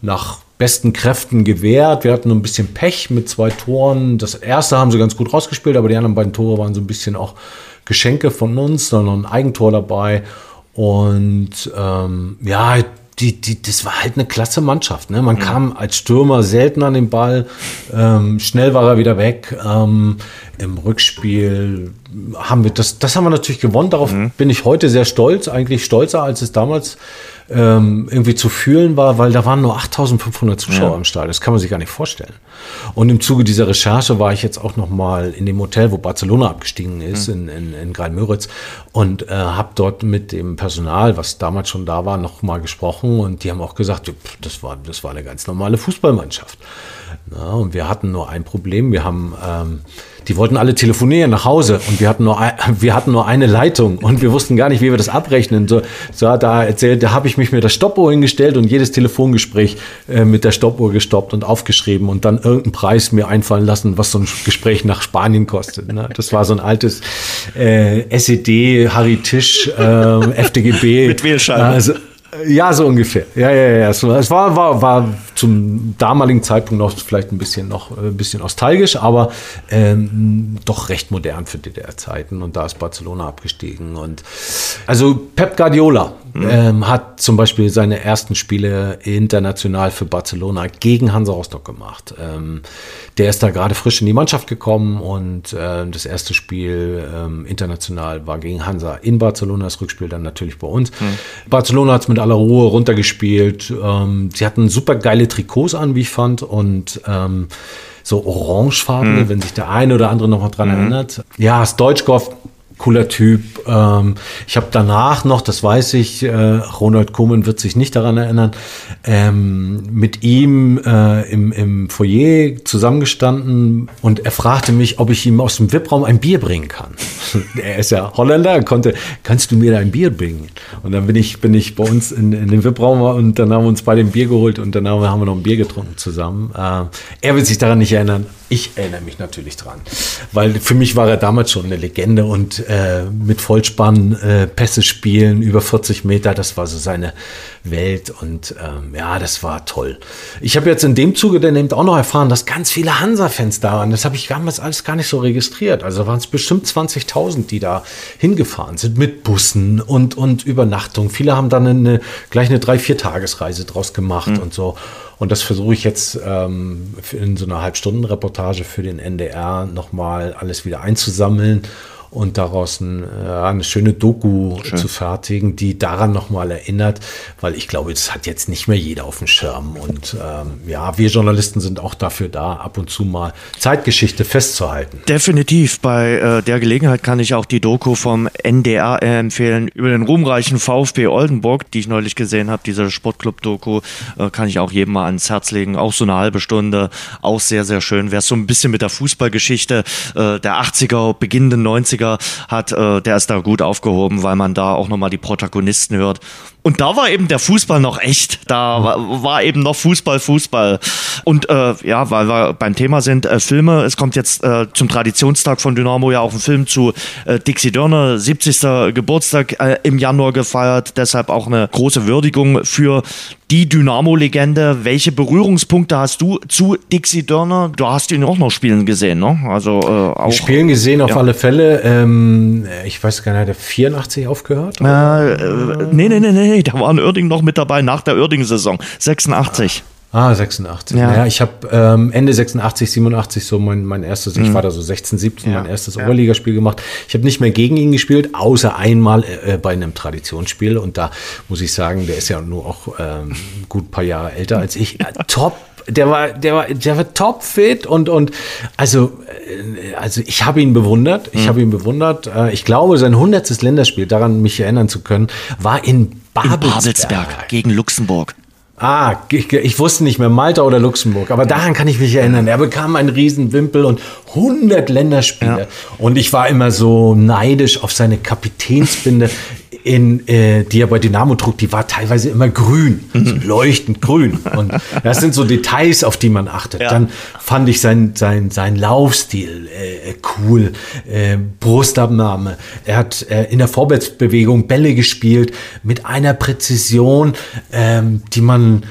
nach besten Kräften gewehrt. Wir hatten ein bisschen Pech mit zwei Toren. Das erste haben sie ganz gut rausgespielt, aber die anderen beiden Tore waren so ein bisschen auch Geschenke von uns, sondern ein Eigentor dabei. Und ähm, ja, die, die, das war halt eine klasse Mannschaft. Ne? Man mhm. kam als Stürmer selten an den Ball, ähm, schnell war er wieder weg. Ähm, Im Rückspiel haben wir das, das haben wir natürlich gewonnen. Darauf mhm. bin ich heute sehr stolz, eigentlich stolzer, als es damals ähm, irgendwie zu fühlen war, weil da waren nur 8500 Zuschauer ja. im Stadion. Das kann man sich gar nicht vorstellen. Und im Zuge dieser Recherche war ich jetzt auch noch mal in dem Hotel, wo Barcelona abgestiegen ist, mhm. in, in, in Greil-Müritz und äh, habe dort mit dem Personal, was damals schon da war, noch mal gesprochen und die haben auch gesagt, das war, das war eine ganz normale Fußballmannschaft. Na, und wir hatten nur ein Problem. Wir haben ähm, die wollten alle telefonieren nach Hause und wir hatten nur, ein, wir hatten nur eine Leitung und wir wussten gar nicht, wie wir das abrechnen. So, so hat er erzählt, da habe ich mich mit der Stoppuhr hingestellt und jedes Telefongespräch äh, mit der Stoppuhr gestoppt und aufgeschrieben und dann irgendeinen Preis mir einfallen lassen, was so ein Gespräch nach Spanien kostet. Ne? Das war so ein altes äh, SED, Harry Tisch, äh, FDGB. mit Wählscheibe. Also, ja, so ungefähr. Ja, ja, ja. Es war, war, war zum damaligen Zeitpunkt noch vielleicht ein bisschen noch äh, ein bisschen nostalgisch, aber ähm, doch recht modern für DDR-Zeiten. Und da ist Barcelona abgestiegen. Und also Pep Guardiola mhm. ähm, hat zum Beispiel seine ersten Spiele international für Barcelona gegen Hansa Rostock gemacht. Ähm, der ist da gerade frisch in die Mannschaft gekommen und äh, das erste Spiel ähm, international war gegen Hansa in Barcelona, das Rückspiel dann natürlich bei uns. Mhm. Barcelona hat es mit aller Ruhe runtergespielt. Ähm, sie hatten super geile Trikots an, wie ich fand, und ähm, so orangefarbene, mhm. wenn sich der eine oder andere noch mal dran mhm. erinnert. Ja, Stoichkov cooler Typ. Ähm, ich habe danach noch, das weiß ich, äh, Ronald Koeman wird sich nicht daran erinnern, ähm, mit ihm äh, im, im Foyer zusammengestanden und er fragte mich, ob ich ihm aus dem VIP-Raum ein Bier bringen kann. er ist ja Holländer, er konnte, kannst du mir da ein Bier bringen? Und dann bin ich, bin ich bei uns in, in den VIP-Raum und dann haben wir uns beide ein Bier geholt und dann haben wir noch ein Bier getrunken zusammen. Äh, er wird sich daran nicht erinnern, ich erinnere mich natürlich dran, weil für mich war er damals schon eine Legende und äh, mit Vollspann äh, Pässe spielen über 40 Meter, das war so seine Welt und ähm, ja, das war toll. Ich habe jetzt in dem Zuge dann eben auch noch erfahren, dass ganz viele Hansa-Fans da waren. Das habe ich damals alles gar nicht so registriert. Also waren es bestimmt 20.000, die da hingefahren sind mit Bussen und, und Übernachtung. Viele haben dann eine, gleich eine drei, vier Tagesreise draus gemacht mhm. und so. Und das versuche ich jetzt ähm, in so einer Halbstunden-Reportage für den NDR nochmal alles wieder einzusammeln und daraus ein, ja, eine schöne Doku Schön. zu fertigen, die daran nochmal erinnert, weil ich glaube, das hat jetzt nicht mehr jeder auf dem Schirm. Und ähm, ja, wir Journalisten sind auch dafür da, ab und zu mal Zeitgeschichte festzuhalten. Definitiv. Bei äh, der Gelegenheit kann ich auch die Doku vom NDR empfehlen über den ruhmreichen VfB Oldenburg, die ich neulich gesehen habe. Diese Sportclub-Doku äh, kann ich auch jedem mal ans Herz legen. Auch so eine halbe Stunde, auch sehr, sehr schön. Wer so ein bisschen mit der Fußballgeschichte äh, der 80er, beginnenden 90er Bundesliga hat, äh, der ist da gut aufgehoben, weil man da auch nochmal die Protagonisten hört. Und da war eben der Fußball noch echt. Da war, war eben noch Fußball, Fußball. Und äh, ja, weil wir beim Thema sind, äh, Filme, es kommt jetzt äh, zum Traditionstag von Dynamo ja auch ein Film zu äh, Dixie Dörner, 70. Geburtstag äh, im Januar gefeiert. Deshalb auch eine große Würdigung für die Dynamo-Legende. Welche Berührungspunkte hast du zu Dixie Dörner? Du hast ihn auch noch spielen gesehen, ne? Also äh, auch. Spielen gesehen auf ja. alle Fälle. Ähm, ich weiß gar nicht, hat er 84 aufgehört? Äh, äh, nee, nee, nee, nee, da war ein Oerding noch mit dabei nach der Oerding-Saison. 86. Ah, 86. Ja, ja ich habe ähm, Ende 86, 87 so mein, mein erstes, mhm. ich war da so 16, 17, ja. mein erstes ja. Oberligaspiel gemacht. Ich habe nicht mehr gegen ihn gespielt, außer einmal äh, bei einem Traditionsspiel. Und da muss ich sagen, der ist ja nur auch ähm, gut ein paar Jahre älter als ich. Äh, top der war, der war, der war topfit und, und also, äh, also ich habe ihn bewundert. Ich mhm. habe ihn bewundert. Äh, ich glaube, sein hundertstes Länderspiel, daran mich erinnern zu können, war in Babelsberg. In Babelsberg gegen Luxemburg. Ah, ich, ich, wusste nicht mehr, Malta oder Luxemburg, aber daran kann ich mich erinnern. Er bekam einen riesen Wimpel und 100 Länderspiele. Ja. Und ich war immer so neidisch auf seine Kapitänsbinde in, äh, die er bei Dynamo trug, die war teilweise immer grün, mhm. so leuchtend grün. Und das sind so Details, auf die man achtet. Ja. Dann fand ich sein, sein, sein Laufstil äh, cool, äh, Brustabnahme. Er hat äh, in der Vorwärtsbewegung Bälle gespielt mit einer Präzision, ähm, die man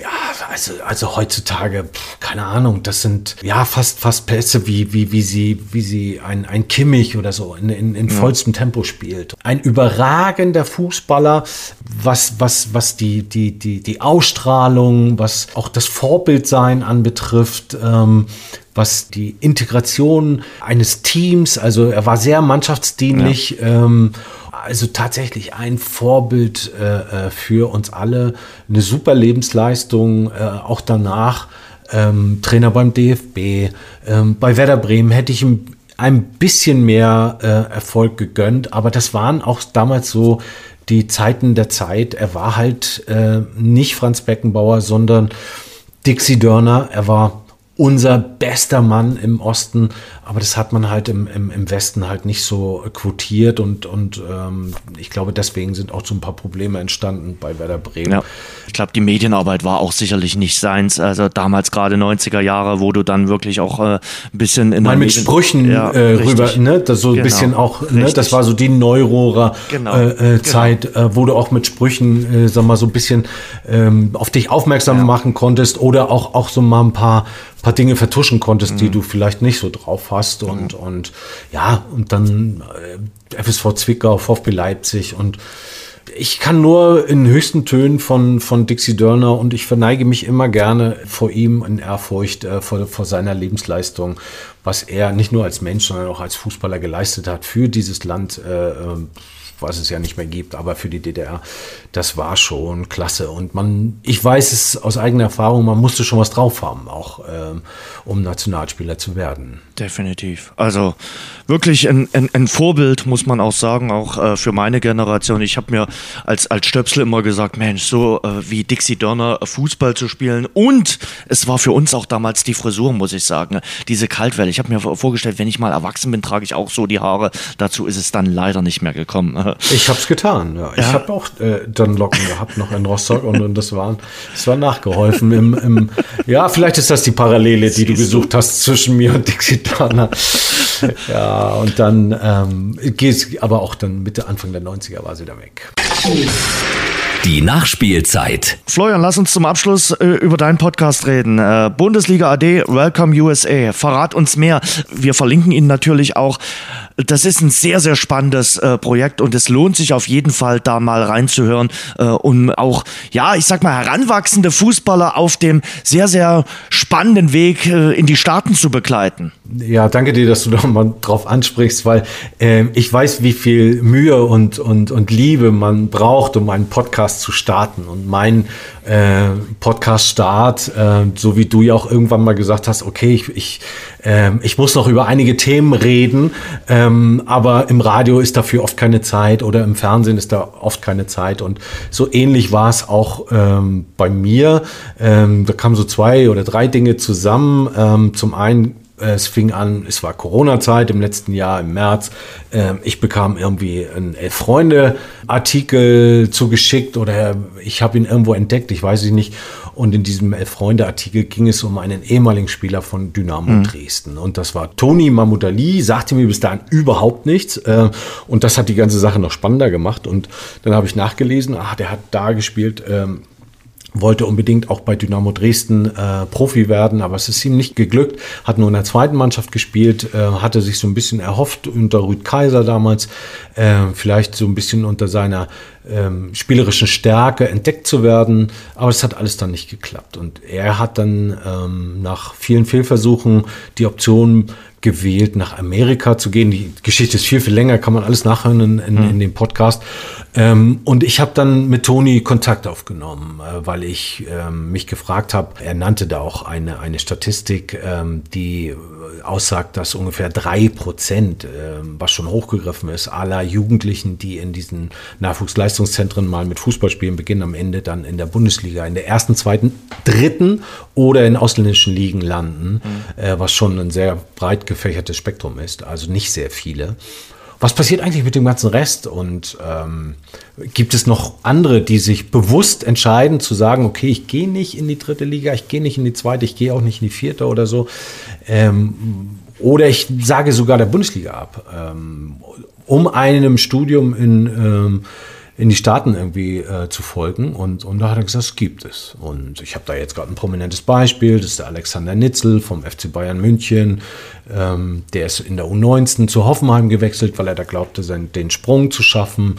ja, also, also heutzutage, pff, keine Ahnung, das sind ja fast, fast Pässe, wie, wie, wie sie, wie sie ein, ein Kimmich oder so in, in, in vollstem Tempo spielt. Ein überragender Fußballer, was, was, was die, die, die, die Ausstrahlung, was auch das Vorbildsein anbetrifft, ähm, was die Integration eines Teams, also er war sehr mannschaftsdienlich, ja. ähm, also tatsächlich ein Vorbild äh, äh, für uns alle, eine super Lebensleistung, äh, auch danach ähm, Trainer beim DFB, ähm, bei Werder Bremen hätte ich ihm ein bisschen mehr äh, Erfolg gegönnt, aber das waren auch damals so die Zeiten der Zeit. Er war halt äh, nicht Franz Beckenbauer, sondern Dixie Dörner. Er war unser bester Mann im Osten, aber das hat man halt im, im, im Westen halt nicht so quotiert und, und ähm, ich glaube, deswegen sind auch so ein paar Probleme entstanden bei Werder Bremen. Ja. Ich glaube, die Medienarbeit war auch sicherlich nicht seins. Also damals gerade 90er Jahre, wo du dann wirklich auch äh, ein bisschen in Mal mit Medien Sprüchen ja, äh, rüber, ne? Das so ein genau. bisschen auch, ne? Das war so die Neurohrer genau. äh, äh Zeit, genau. wo du auch mit Sprüchen, äh, sag mal, so ein bisschen ähm, auf dich aufmerksam ja. machen konntest oder auch, auch so mal ein paar paar Dinge vertuschen konntest, mhm. die du vielleicht nicht so drauf hast. Und, mhm. und ja, und dann äh, FSV Zwickau, VfB Leipzig und ich kann nur in höchsten Tönen von, von Dixie Dörner und ich verneige mich immer gerne vor ihm in Ehrfurcht äh, vor, vor seiner Lebensleistung, was er nicht nur als Mensch, sondern auch als Fußballer geleistet hat für dieses Land. Äh, ähm, was es ja nicht mehr gibt, aber für die DDR, das war schon klasse. Und man, ich weiß es aus eigener Erfahrung, man musste schon was drauf haben, auch ähm, um Nationalspieler zu werden. Definitiv. Also wirklich ein, ein, ein Vorbild, muss man auch sagen, auch äh, für meine Generation. Ich habe mir als, als Stöpsel immer gesagt, Mensch, so äh, wie Dixie Donner Fußball zu spielen. Und es war für uns auch damals die Frisur, muss ich sagen. Diese Kaltwelle. Ich habe mir vorgestellt, wenn ich mal erwachsen bin, trage ich auch so die Haare. Dazu ist es dann leider nicht mehr gekommen. Ich habe es getan. Ja. Ich ja. habe auch äh, dann Locken gehabt noch in Rostock und, und das, war, das war nachgeholfen. Im, im, ja, vielleicht ist das die Parallele, die du gesucht hast zwischen mir und Dixie Turner. Ja, und dann ähm, geht aber auch dann Mitte, Anfang der 90er war sie da weg. Die Nachspielzeit. Florian, lass uns zum Abschluss äh, über deinen Podcast reden. Äh, Bundesliga AD, Welcome USA. Verrat uns mehr. Wir verlinken ihn natürlich auch das ist ein sehr, sehr spannendes äh, Projekt und es lohnt sich auf jeden Fall, da mal reinzuhören, äh, um auch, ja, ich sag mal, heranwachsende Fußballer auf dem sehr, sehr spannenden Weg äh, in die Staaten zu begleiten. Ja, danke dir, dass du da mal drauf ansprichst, weil äh, ich weiß, wie viel Mühe und, und, und Liebe man braucht, um einen Podcast zu starten. Und mein äh, Podcast-Start, äh, so wie du ja auch irgendwann mal gesagt hast, okay, ich, ich, äh, ich muss noch über einige Themen reden, ähm, aber im Radio ist dafür oft keine Zeit oder im Fernsehen ist da oft keine Zeit. Und so ähnlich war es auch ähm, bei mir. Ähm, da kamen so zwei oder drei Dinge zusammen. Ähm, zum einen es fing an, es war Corona-Zeit im letzten Jahr, im März. Ähm, ich bekam irgendwie einen Elf-Freunde-Artikel zugeschickt oder ich habe ihn irgendwo entdeckt, ich weiß es nicht. Und in diesem Elf-Freunde-Artikel ging es um einen ehemaligen Spieler von Dynamo mhm. Dresden. Und das war Toni Mamudali, sagte mir bis dahin überhaupt nichts. Äh, und das hat die ganze Sache noch spannender gemacht. Und dann habe ich nachgelesen, ah, der hat da gespielt. Ähm, wollte unbedingt auch bei Dynamo Dresden äh, Profi werden, aber es ist ihm nicht geglückt, hat nur in der zweiten Mannschaft gespielt, äh, hatte sich so ein bisschen erhofft unter Rüd Kaiser damals, äh, vielleicht so ein bisschen unter seiner ähm, spielerischen Stärke entdeckt zu werden, aber es hat alles dann nicht geklappt. Und er hat dann ähm, nach vielen Fehlversuchen die Option gewählt, nach Amerika zu gehen. Die Geschichte ist viel, viel länger, kann man alles nachhören in, in, mhm. in dem Podcast. Ähm, und ich habe dann mit Toni Kontakt aufgenommen, äh, weil ich ähm, mich gefragt habe, er nannte da auch eine, eine Statistik, ähm, die aussagt, dass ungefähr drei Prozent, äh, was schon hochgegriffen ist, aller Jugendlichen, die in diesen Nachwuchsleistungszentren mal mit Fußballspielen beginnen, am Ende dann in der Bundesliga, in der ersten, zweiten, dritten oder in ausländischen Ligen landen, mhm. äh, was schon ein sehr breit gefächertes Spektrum ist, also nicht sehr viele. Was passiert eigentlich mit dem ganzen Rest? Und ähm, gibt es noch andere, die sich bewusst entscheiden zu sagen, okay, ich gehe nicht in die dritte Liga, ich gehe nicht in die zweite, ich gehe auch nicht in die vierte oder so. Ähm, oder ich sage sogar der Bundesliga ab, ähm, um einem Studium in ähm, in die Staaten irgendwie äh, zu folgen. Und, und da hat er gesagt, es gibt es. Und ich habe da jetzt gerade ein prominentes Beispiel, das ist der Alexander Nitzel vom FC Bayern München. Ähm, der ist in der U19 zu Hoffenheim gewechselt, weil er da glaubte, seinen, den Sprung zu schaffen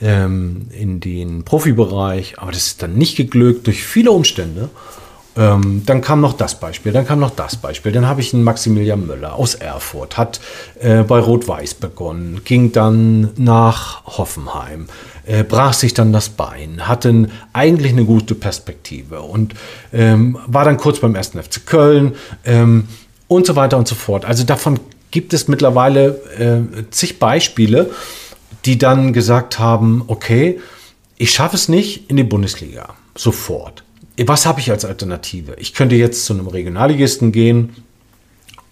ähm, in den Profibereich. Aber das ist dann nicht geglückt durch viele Umstände. Ähm, dann kam noch das Beispiel, dann kam noch das Beispiel. Dann habe ich einen Maximilian Müller aus Erfurt, hat äh, bei Rot-Weiß begonnen, ging dann nach Hoffenheim, äh, brach sich dann das Bein, hatte eigentlich eine gute Perspektive und ähm, war dann kurz beim ersten FC Köln ähm, und so weiter und so fort. Also davon gibt es mittlerweile äh, zig Beispiele, die dann gesagt haben, okay, ich schaffe es nicht in die Bundesliga sofort was habe ich als Alternative? Ich könnte jetzt zu einem Regionalligisten gehen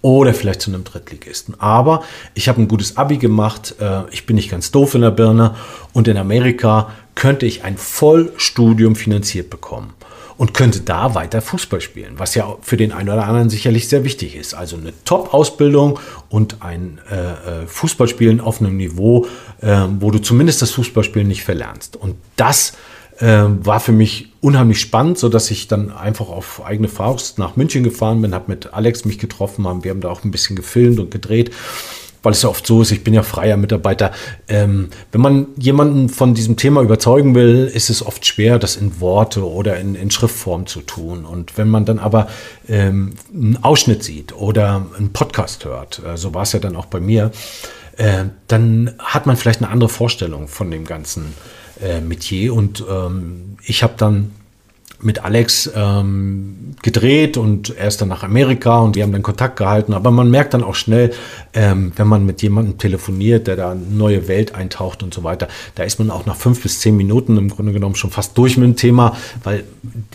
oder vielleicht zu einem Drittligisten. Aber ich habe ein gutes Abi gemacht, äh, ich bin nicht ganz doof in der Birne und in Amerika könnte ich ein Vollstudium finanziert bekommen und könnte da weiter Fußball spielen, was ja für den einen oder anderen sicherlich sehr wichtig ist. Also eine Top-Ausbildung und ein äh, äh Fußballspielen auf einem Niveau, äh, wo du zumindest das Fußballspielen nicht verlernst. Und das äh, war für mich unheimlich spannend, so dass ich dann einfach auf eigene Faust nach München gefahren bin, habe mit Alex mich getroffen, haben, wir haben da auch ein bisschen gefilmt und gedreht weil es ja oft so ist, ich bin ja freier Mitarbeiter. Ähm, wenn man jemanden von diesem Thema überzeugen will, ist es oft schwer, das in Worte oder in, in Schriftform zu tun. Und wenn man dann aber ähm, einen Ausschnitt sieht oder einen Podcast hört, äh, so war es ja dann auch bei mir, äh, dann hat man vielleicht eine andere Vorstellung von dem ganzen äh, Metier. Und ähm, ich habe dann mit Alex ähm, gedreht und er ist dann nach Amerika und wir haben dann Kontakt gehalten. Aber man merkt dann auch schnell, ähm, wenn man mit jemandem telefoniert, der da eine neue Welt eintaucht und so weiter, da ist man auch nach fünf bis zehn Minuten im Grunde genommen schon fast durch mit dem Thema, weil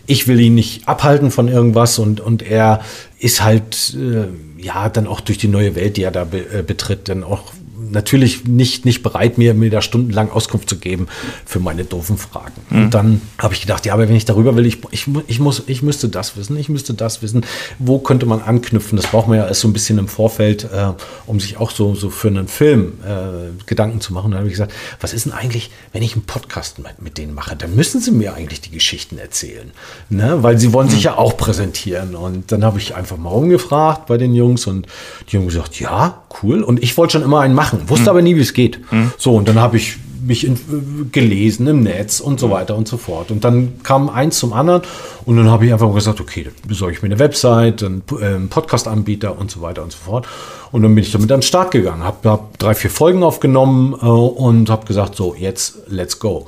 ich will ihn nicht abhalten von irgendwas und, und er ist halt äh, ja dann auch durch die neue Welt, die er da be, äh, betritt, dann auch natürlich nicht, nicht bereit, mir, mir da stundenlang Auskunft zu geben für meine doofen Fragen. Mhm. Und dann habe ich gedacht, ja, aber wenn ich darüber will, ich, ich, ich, muss, ich müsste das wissen, ich müsste das wissen. Wo könnte man anknüpfen? Das braucht man ja erst so ein bisschen im Vorfeld, äh, um sich auch so, so für einen Film äh, Gedanken zu machen. Und dann habe ich gesagt, was ist denn eigentlich, wenn ich einen Podcast mit, mit denen mache? Dann müssen sie mir eigentlich die Geschichten erzählen. Ne? Weil sie wollen sich mhm. ja auch präsentieren. Und dann habe ich einfach mal rumgefragt bei den Jungs und die haben gesagt, ja, cool. Und ich wollte schon immer einen machen machen, wusste mhm. aber nie, wie es geht. Mhm. So, und dann habe ich mich in, gelesen im Netz und so weiter und so fort. Und dann kam eins zum anderen und dann habe ich einfach gesagt, okay, dann besorge ich mir eine Website, einen äh, Podcast-Anbieter und so weiter und so fort. Und dann bin ich damit an den Start gegangen, habe hab drei, vier Folgen aufgenommen äh, und habe gesagt, so, jetzt let's go.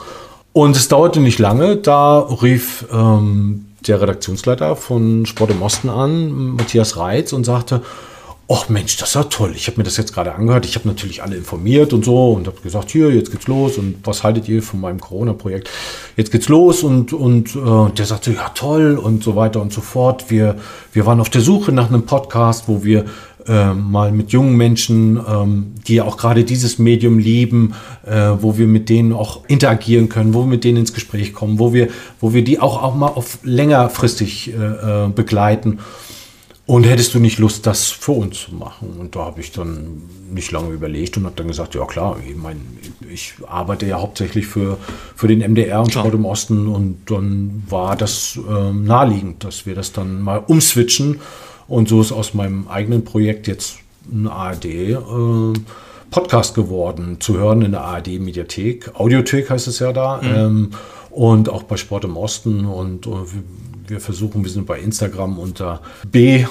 Und es dauerte nicht lange, da rief ähm, der Redaktionsleiter von Sport im Osten an, Matthias Reitz, und sagte, ach Mensch, das war toll. Ich habe mir das jetzt gerade angehört. Ich habe natürlich alle informiert und so und habe gesagt, hier, jetzt geht's los und was haltet ihr von meinem Corona-Projekt? Jetzt geht's los und, und äh, der sagte, ja toll und so weiter und so fort. Wir, wir waren auf der Suche nach einem Podcast, wo wir äh, mal mit jungen Menschen, ähm, die ja auch gerade dieses Medium lieben, äh, wo wir mit denen auch interagieren können, wo wir mit denen ins Gespräch kommen, wo wir, wo wir die auch, auch mal auf längerfristig äh, äh begleiten. Und hättest du nicht Lust, das für uns zu machen? Und da habe ich dann nicht lange überlegt und habe dann gesagt, ja klar, ich meine, ich arbeite ja hauptsächlich für, für den MDR und Sport im Osten und dann war das äh, naheliegend, dass wir das dann mal umswitchen und so ist aus meinem eigenen Projekt jetzt ein ARD äh, Podcast geworden, zu hören in der ARD Mediathek, Audiothek heißt es ja da. Mhm. Ähm, und auch bei Sport im Osten und, und wir versuchen, wir sind bei Instagram unter B-A-W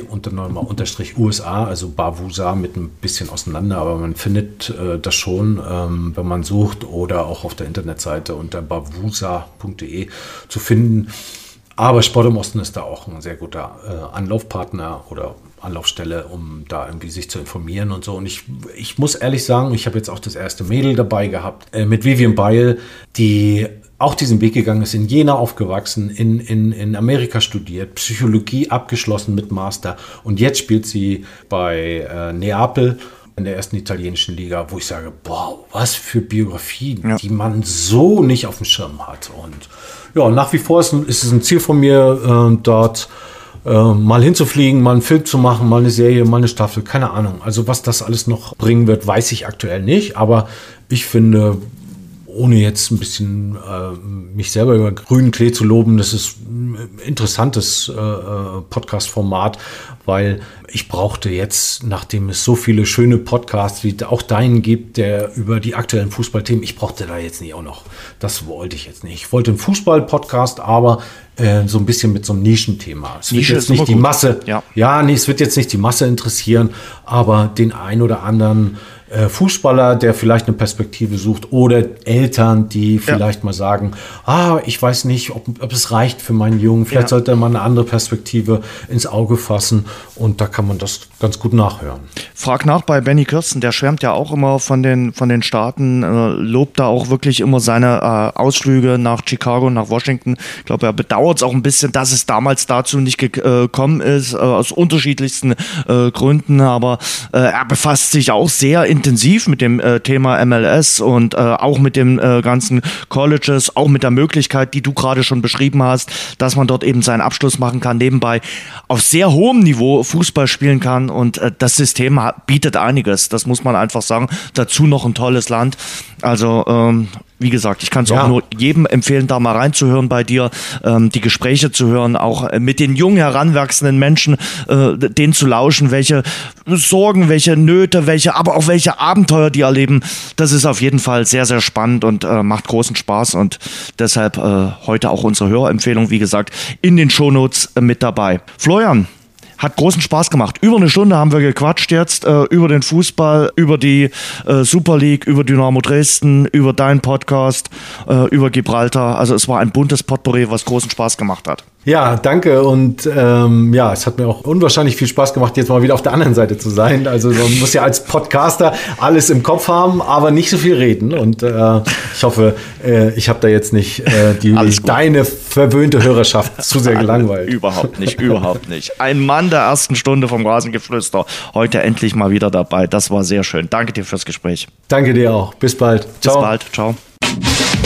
und dann nochmal unterstrich USA, also Bavusa mit ein bisschen auseinander, aber man findet äh, das schon, ähm, wenn man sucht oder auch auf der Internetseite unter bavusa.de zu finden. Aber Sport im Osten ist da auch ein sehr guter äh, Anlaufpartner oder Anlaufstelle, um da irgendwie sich zu informieren und so. Und ich, ich muss ehrlich sagen, ich habe jetzt auch das erste Mädel dabei gehabt äh, mit Vivian Beil, die auch diesen Weg gegangen ist, in Jena aufgewachsen, in, in, in Amerika studiert, Psychologie abgeschlossen mit Master und jetzt spielt sie bei äh, Neapel in der ersten italienischen Liga, wo ich sage, boah, was für Biografien, ja. die man so nicht auf dem Schirm hat. Und ja, nach wie vor ist, ist es ein Ziel von mir, äh, dort äh, mal hinzufliegen, mal einen Film zu machen, mal eine Serie, mal eine Staffel, keine Ahnung. Also was das alles noch bringen wird, weiß ich aktuell nicht. Aber ich finde, ohne jetzt ein bisschen äh, mich selber über grünen Klee zu loben, das ist ein interessantes äh, äh, Podcast-Format, weil ich brauchte jetzt, nachdem es so viele schöne Podcasts wie auch deinen gibt, der über die aktuellen Fußballthemen, ich brauchte da jetzt nicht auch noch. Das wollte ich jetzt nicht. Ich wollte einen Fußball-Podcast, aber äh, so ein bisschen mit so einem Nischenthema. Es Nische wird jetzt nicht die gut. Masse, ja. ja, nee, es wird jetzt nicht die Masse interessieren, aber den ein oder anderen äh, Fußballer, der vielleicht eine Perspektive sucht oder Eltern, die vielleicht ja. mal sagen, ah, ich weiß nicht, ob, ob, es reicht für meinen Jungen, vielleicht ja. sollte man eine andere Perspektive ins Auge fassen und da kann man das ganz gut nachhören. Frag nach bei Benny Kirsten, der schwärmt ja auch immer von den, von den Staaten, äh, lobt da auch wirklich immer seine äh, Ausflüge nach Chicago, nach Washington. Ich glaube, er bedauert es auch ein bisschen, dass es damals dazu nicht gekommen ist, äh, aus unterschiedlichsten äh, Gründen, aber äh, er befasst sich auch sehr in intensiv mit dem äh, Thema MLS und äh, auch mit den äh, ganzen Colleges, auch mit der Möglichkeit, die du gerade schon beschrieben hast, dass man dort eben seinen Abschluss machen kann, nebenbei auf sehr hohem Niveau Fußball spielen kann und äh, das System bietet einiges, das muss man einfach sagen. Dazu noch ein tolles Land. Also ähm, wie gesagt, ich kann es ja. auch nur jedem empfehlen, da mal reinzuhören bei dir, ähm, die Gespräche zu hören, auch äh, mit den jungen heranwachsenden Menschen, äh, denen zu lauschen, welche Sorgen, welche Nöte, welche, aber auch welche Abenteuer die erleben. Das ist auf jeden Fall sehr, sehr spannend und äh, macht großen Spaß und deshalb äh, heute auch unsere Hörempfehlung, wie gesagt, in den Shownotes äh, mit dabei. Florian, hat großen Spaß gemacht. Über eine Stunde haben wir gequatscht jetzt äh, über den Fußball, über die äh, Super League, über Dynamo Dresden, über deinen Podcast, äh, über Gibraltar. Also es war ein buntes Potpourri, was großen Spaß gemacht hat. Ja, danke und ähm, ja, es hat mir auch unwahrscheinlich viel Spaß gemacht, jetzt mal wieder auf der anderen Seite zu sein. Also man muss ja als Podcaster alles im Kopf haben, aber nicht so viel reden. Und äh, ich hoffe, äh, ich habe da jetzt nicht äh, die deine verwöhnte Hörerschaft zu sehr gelangweilt. überhaupt nicht, überhaupt nicht. Ein Mann der ersten Stunde vom Rasengeflüster, heute endlich mal wieder dabei. Das war sehr schön. Danke dir fürs Gespräch. Danke dir auch. Bis bald. Ciao. Bis bald. Ciao.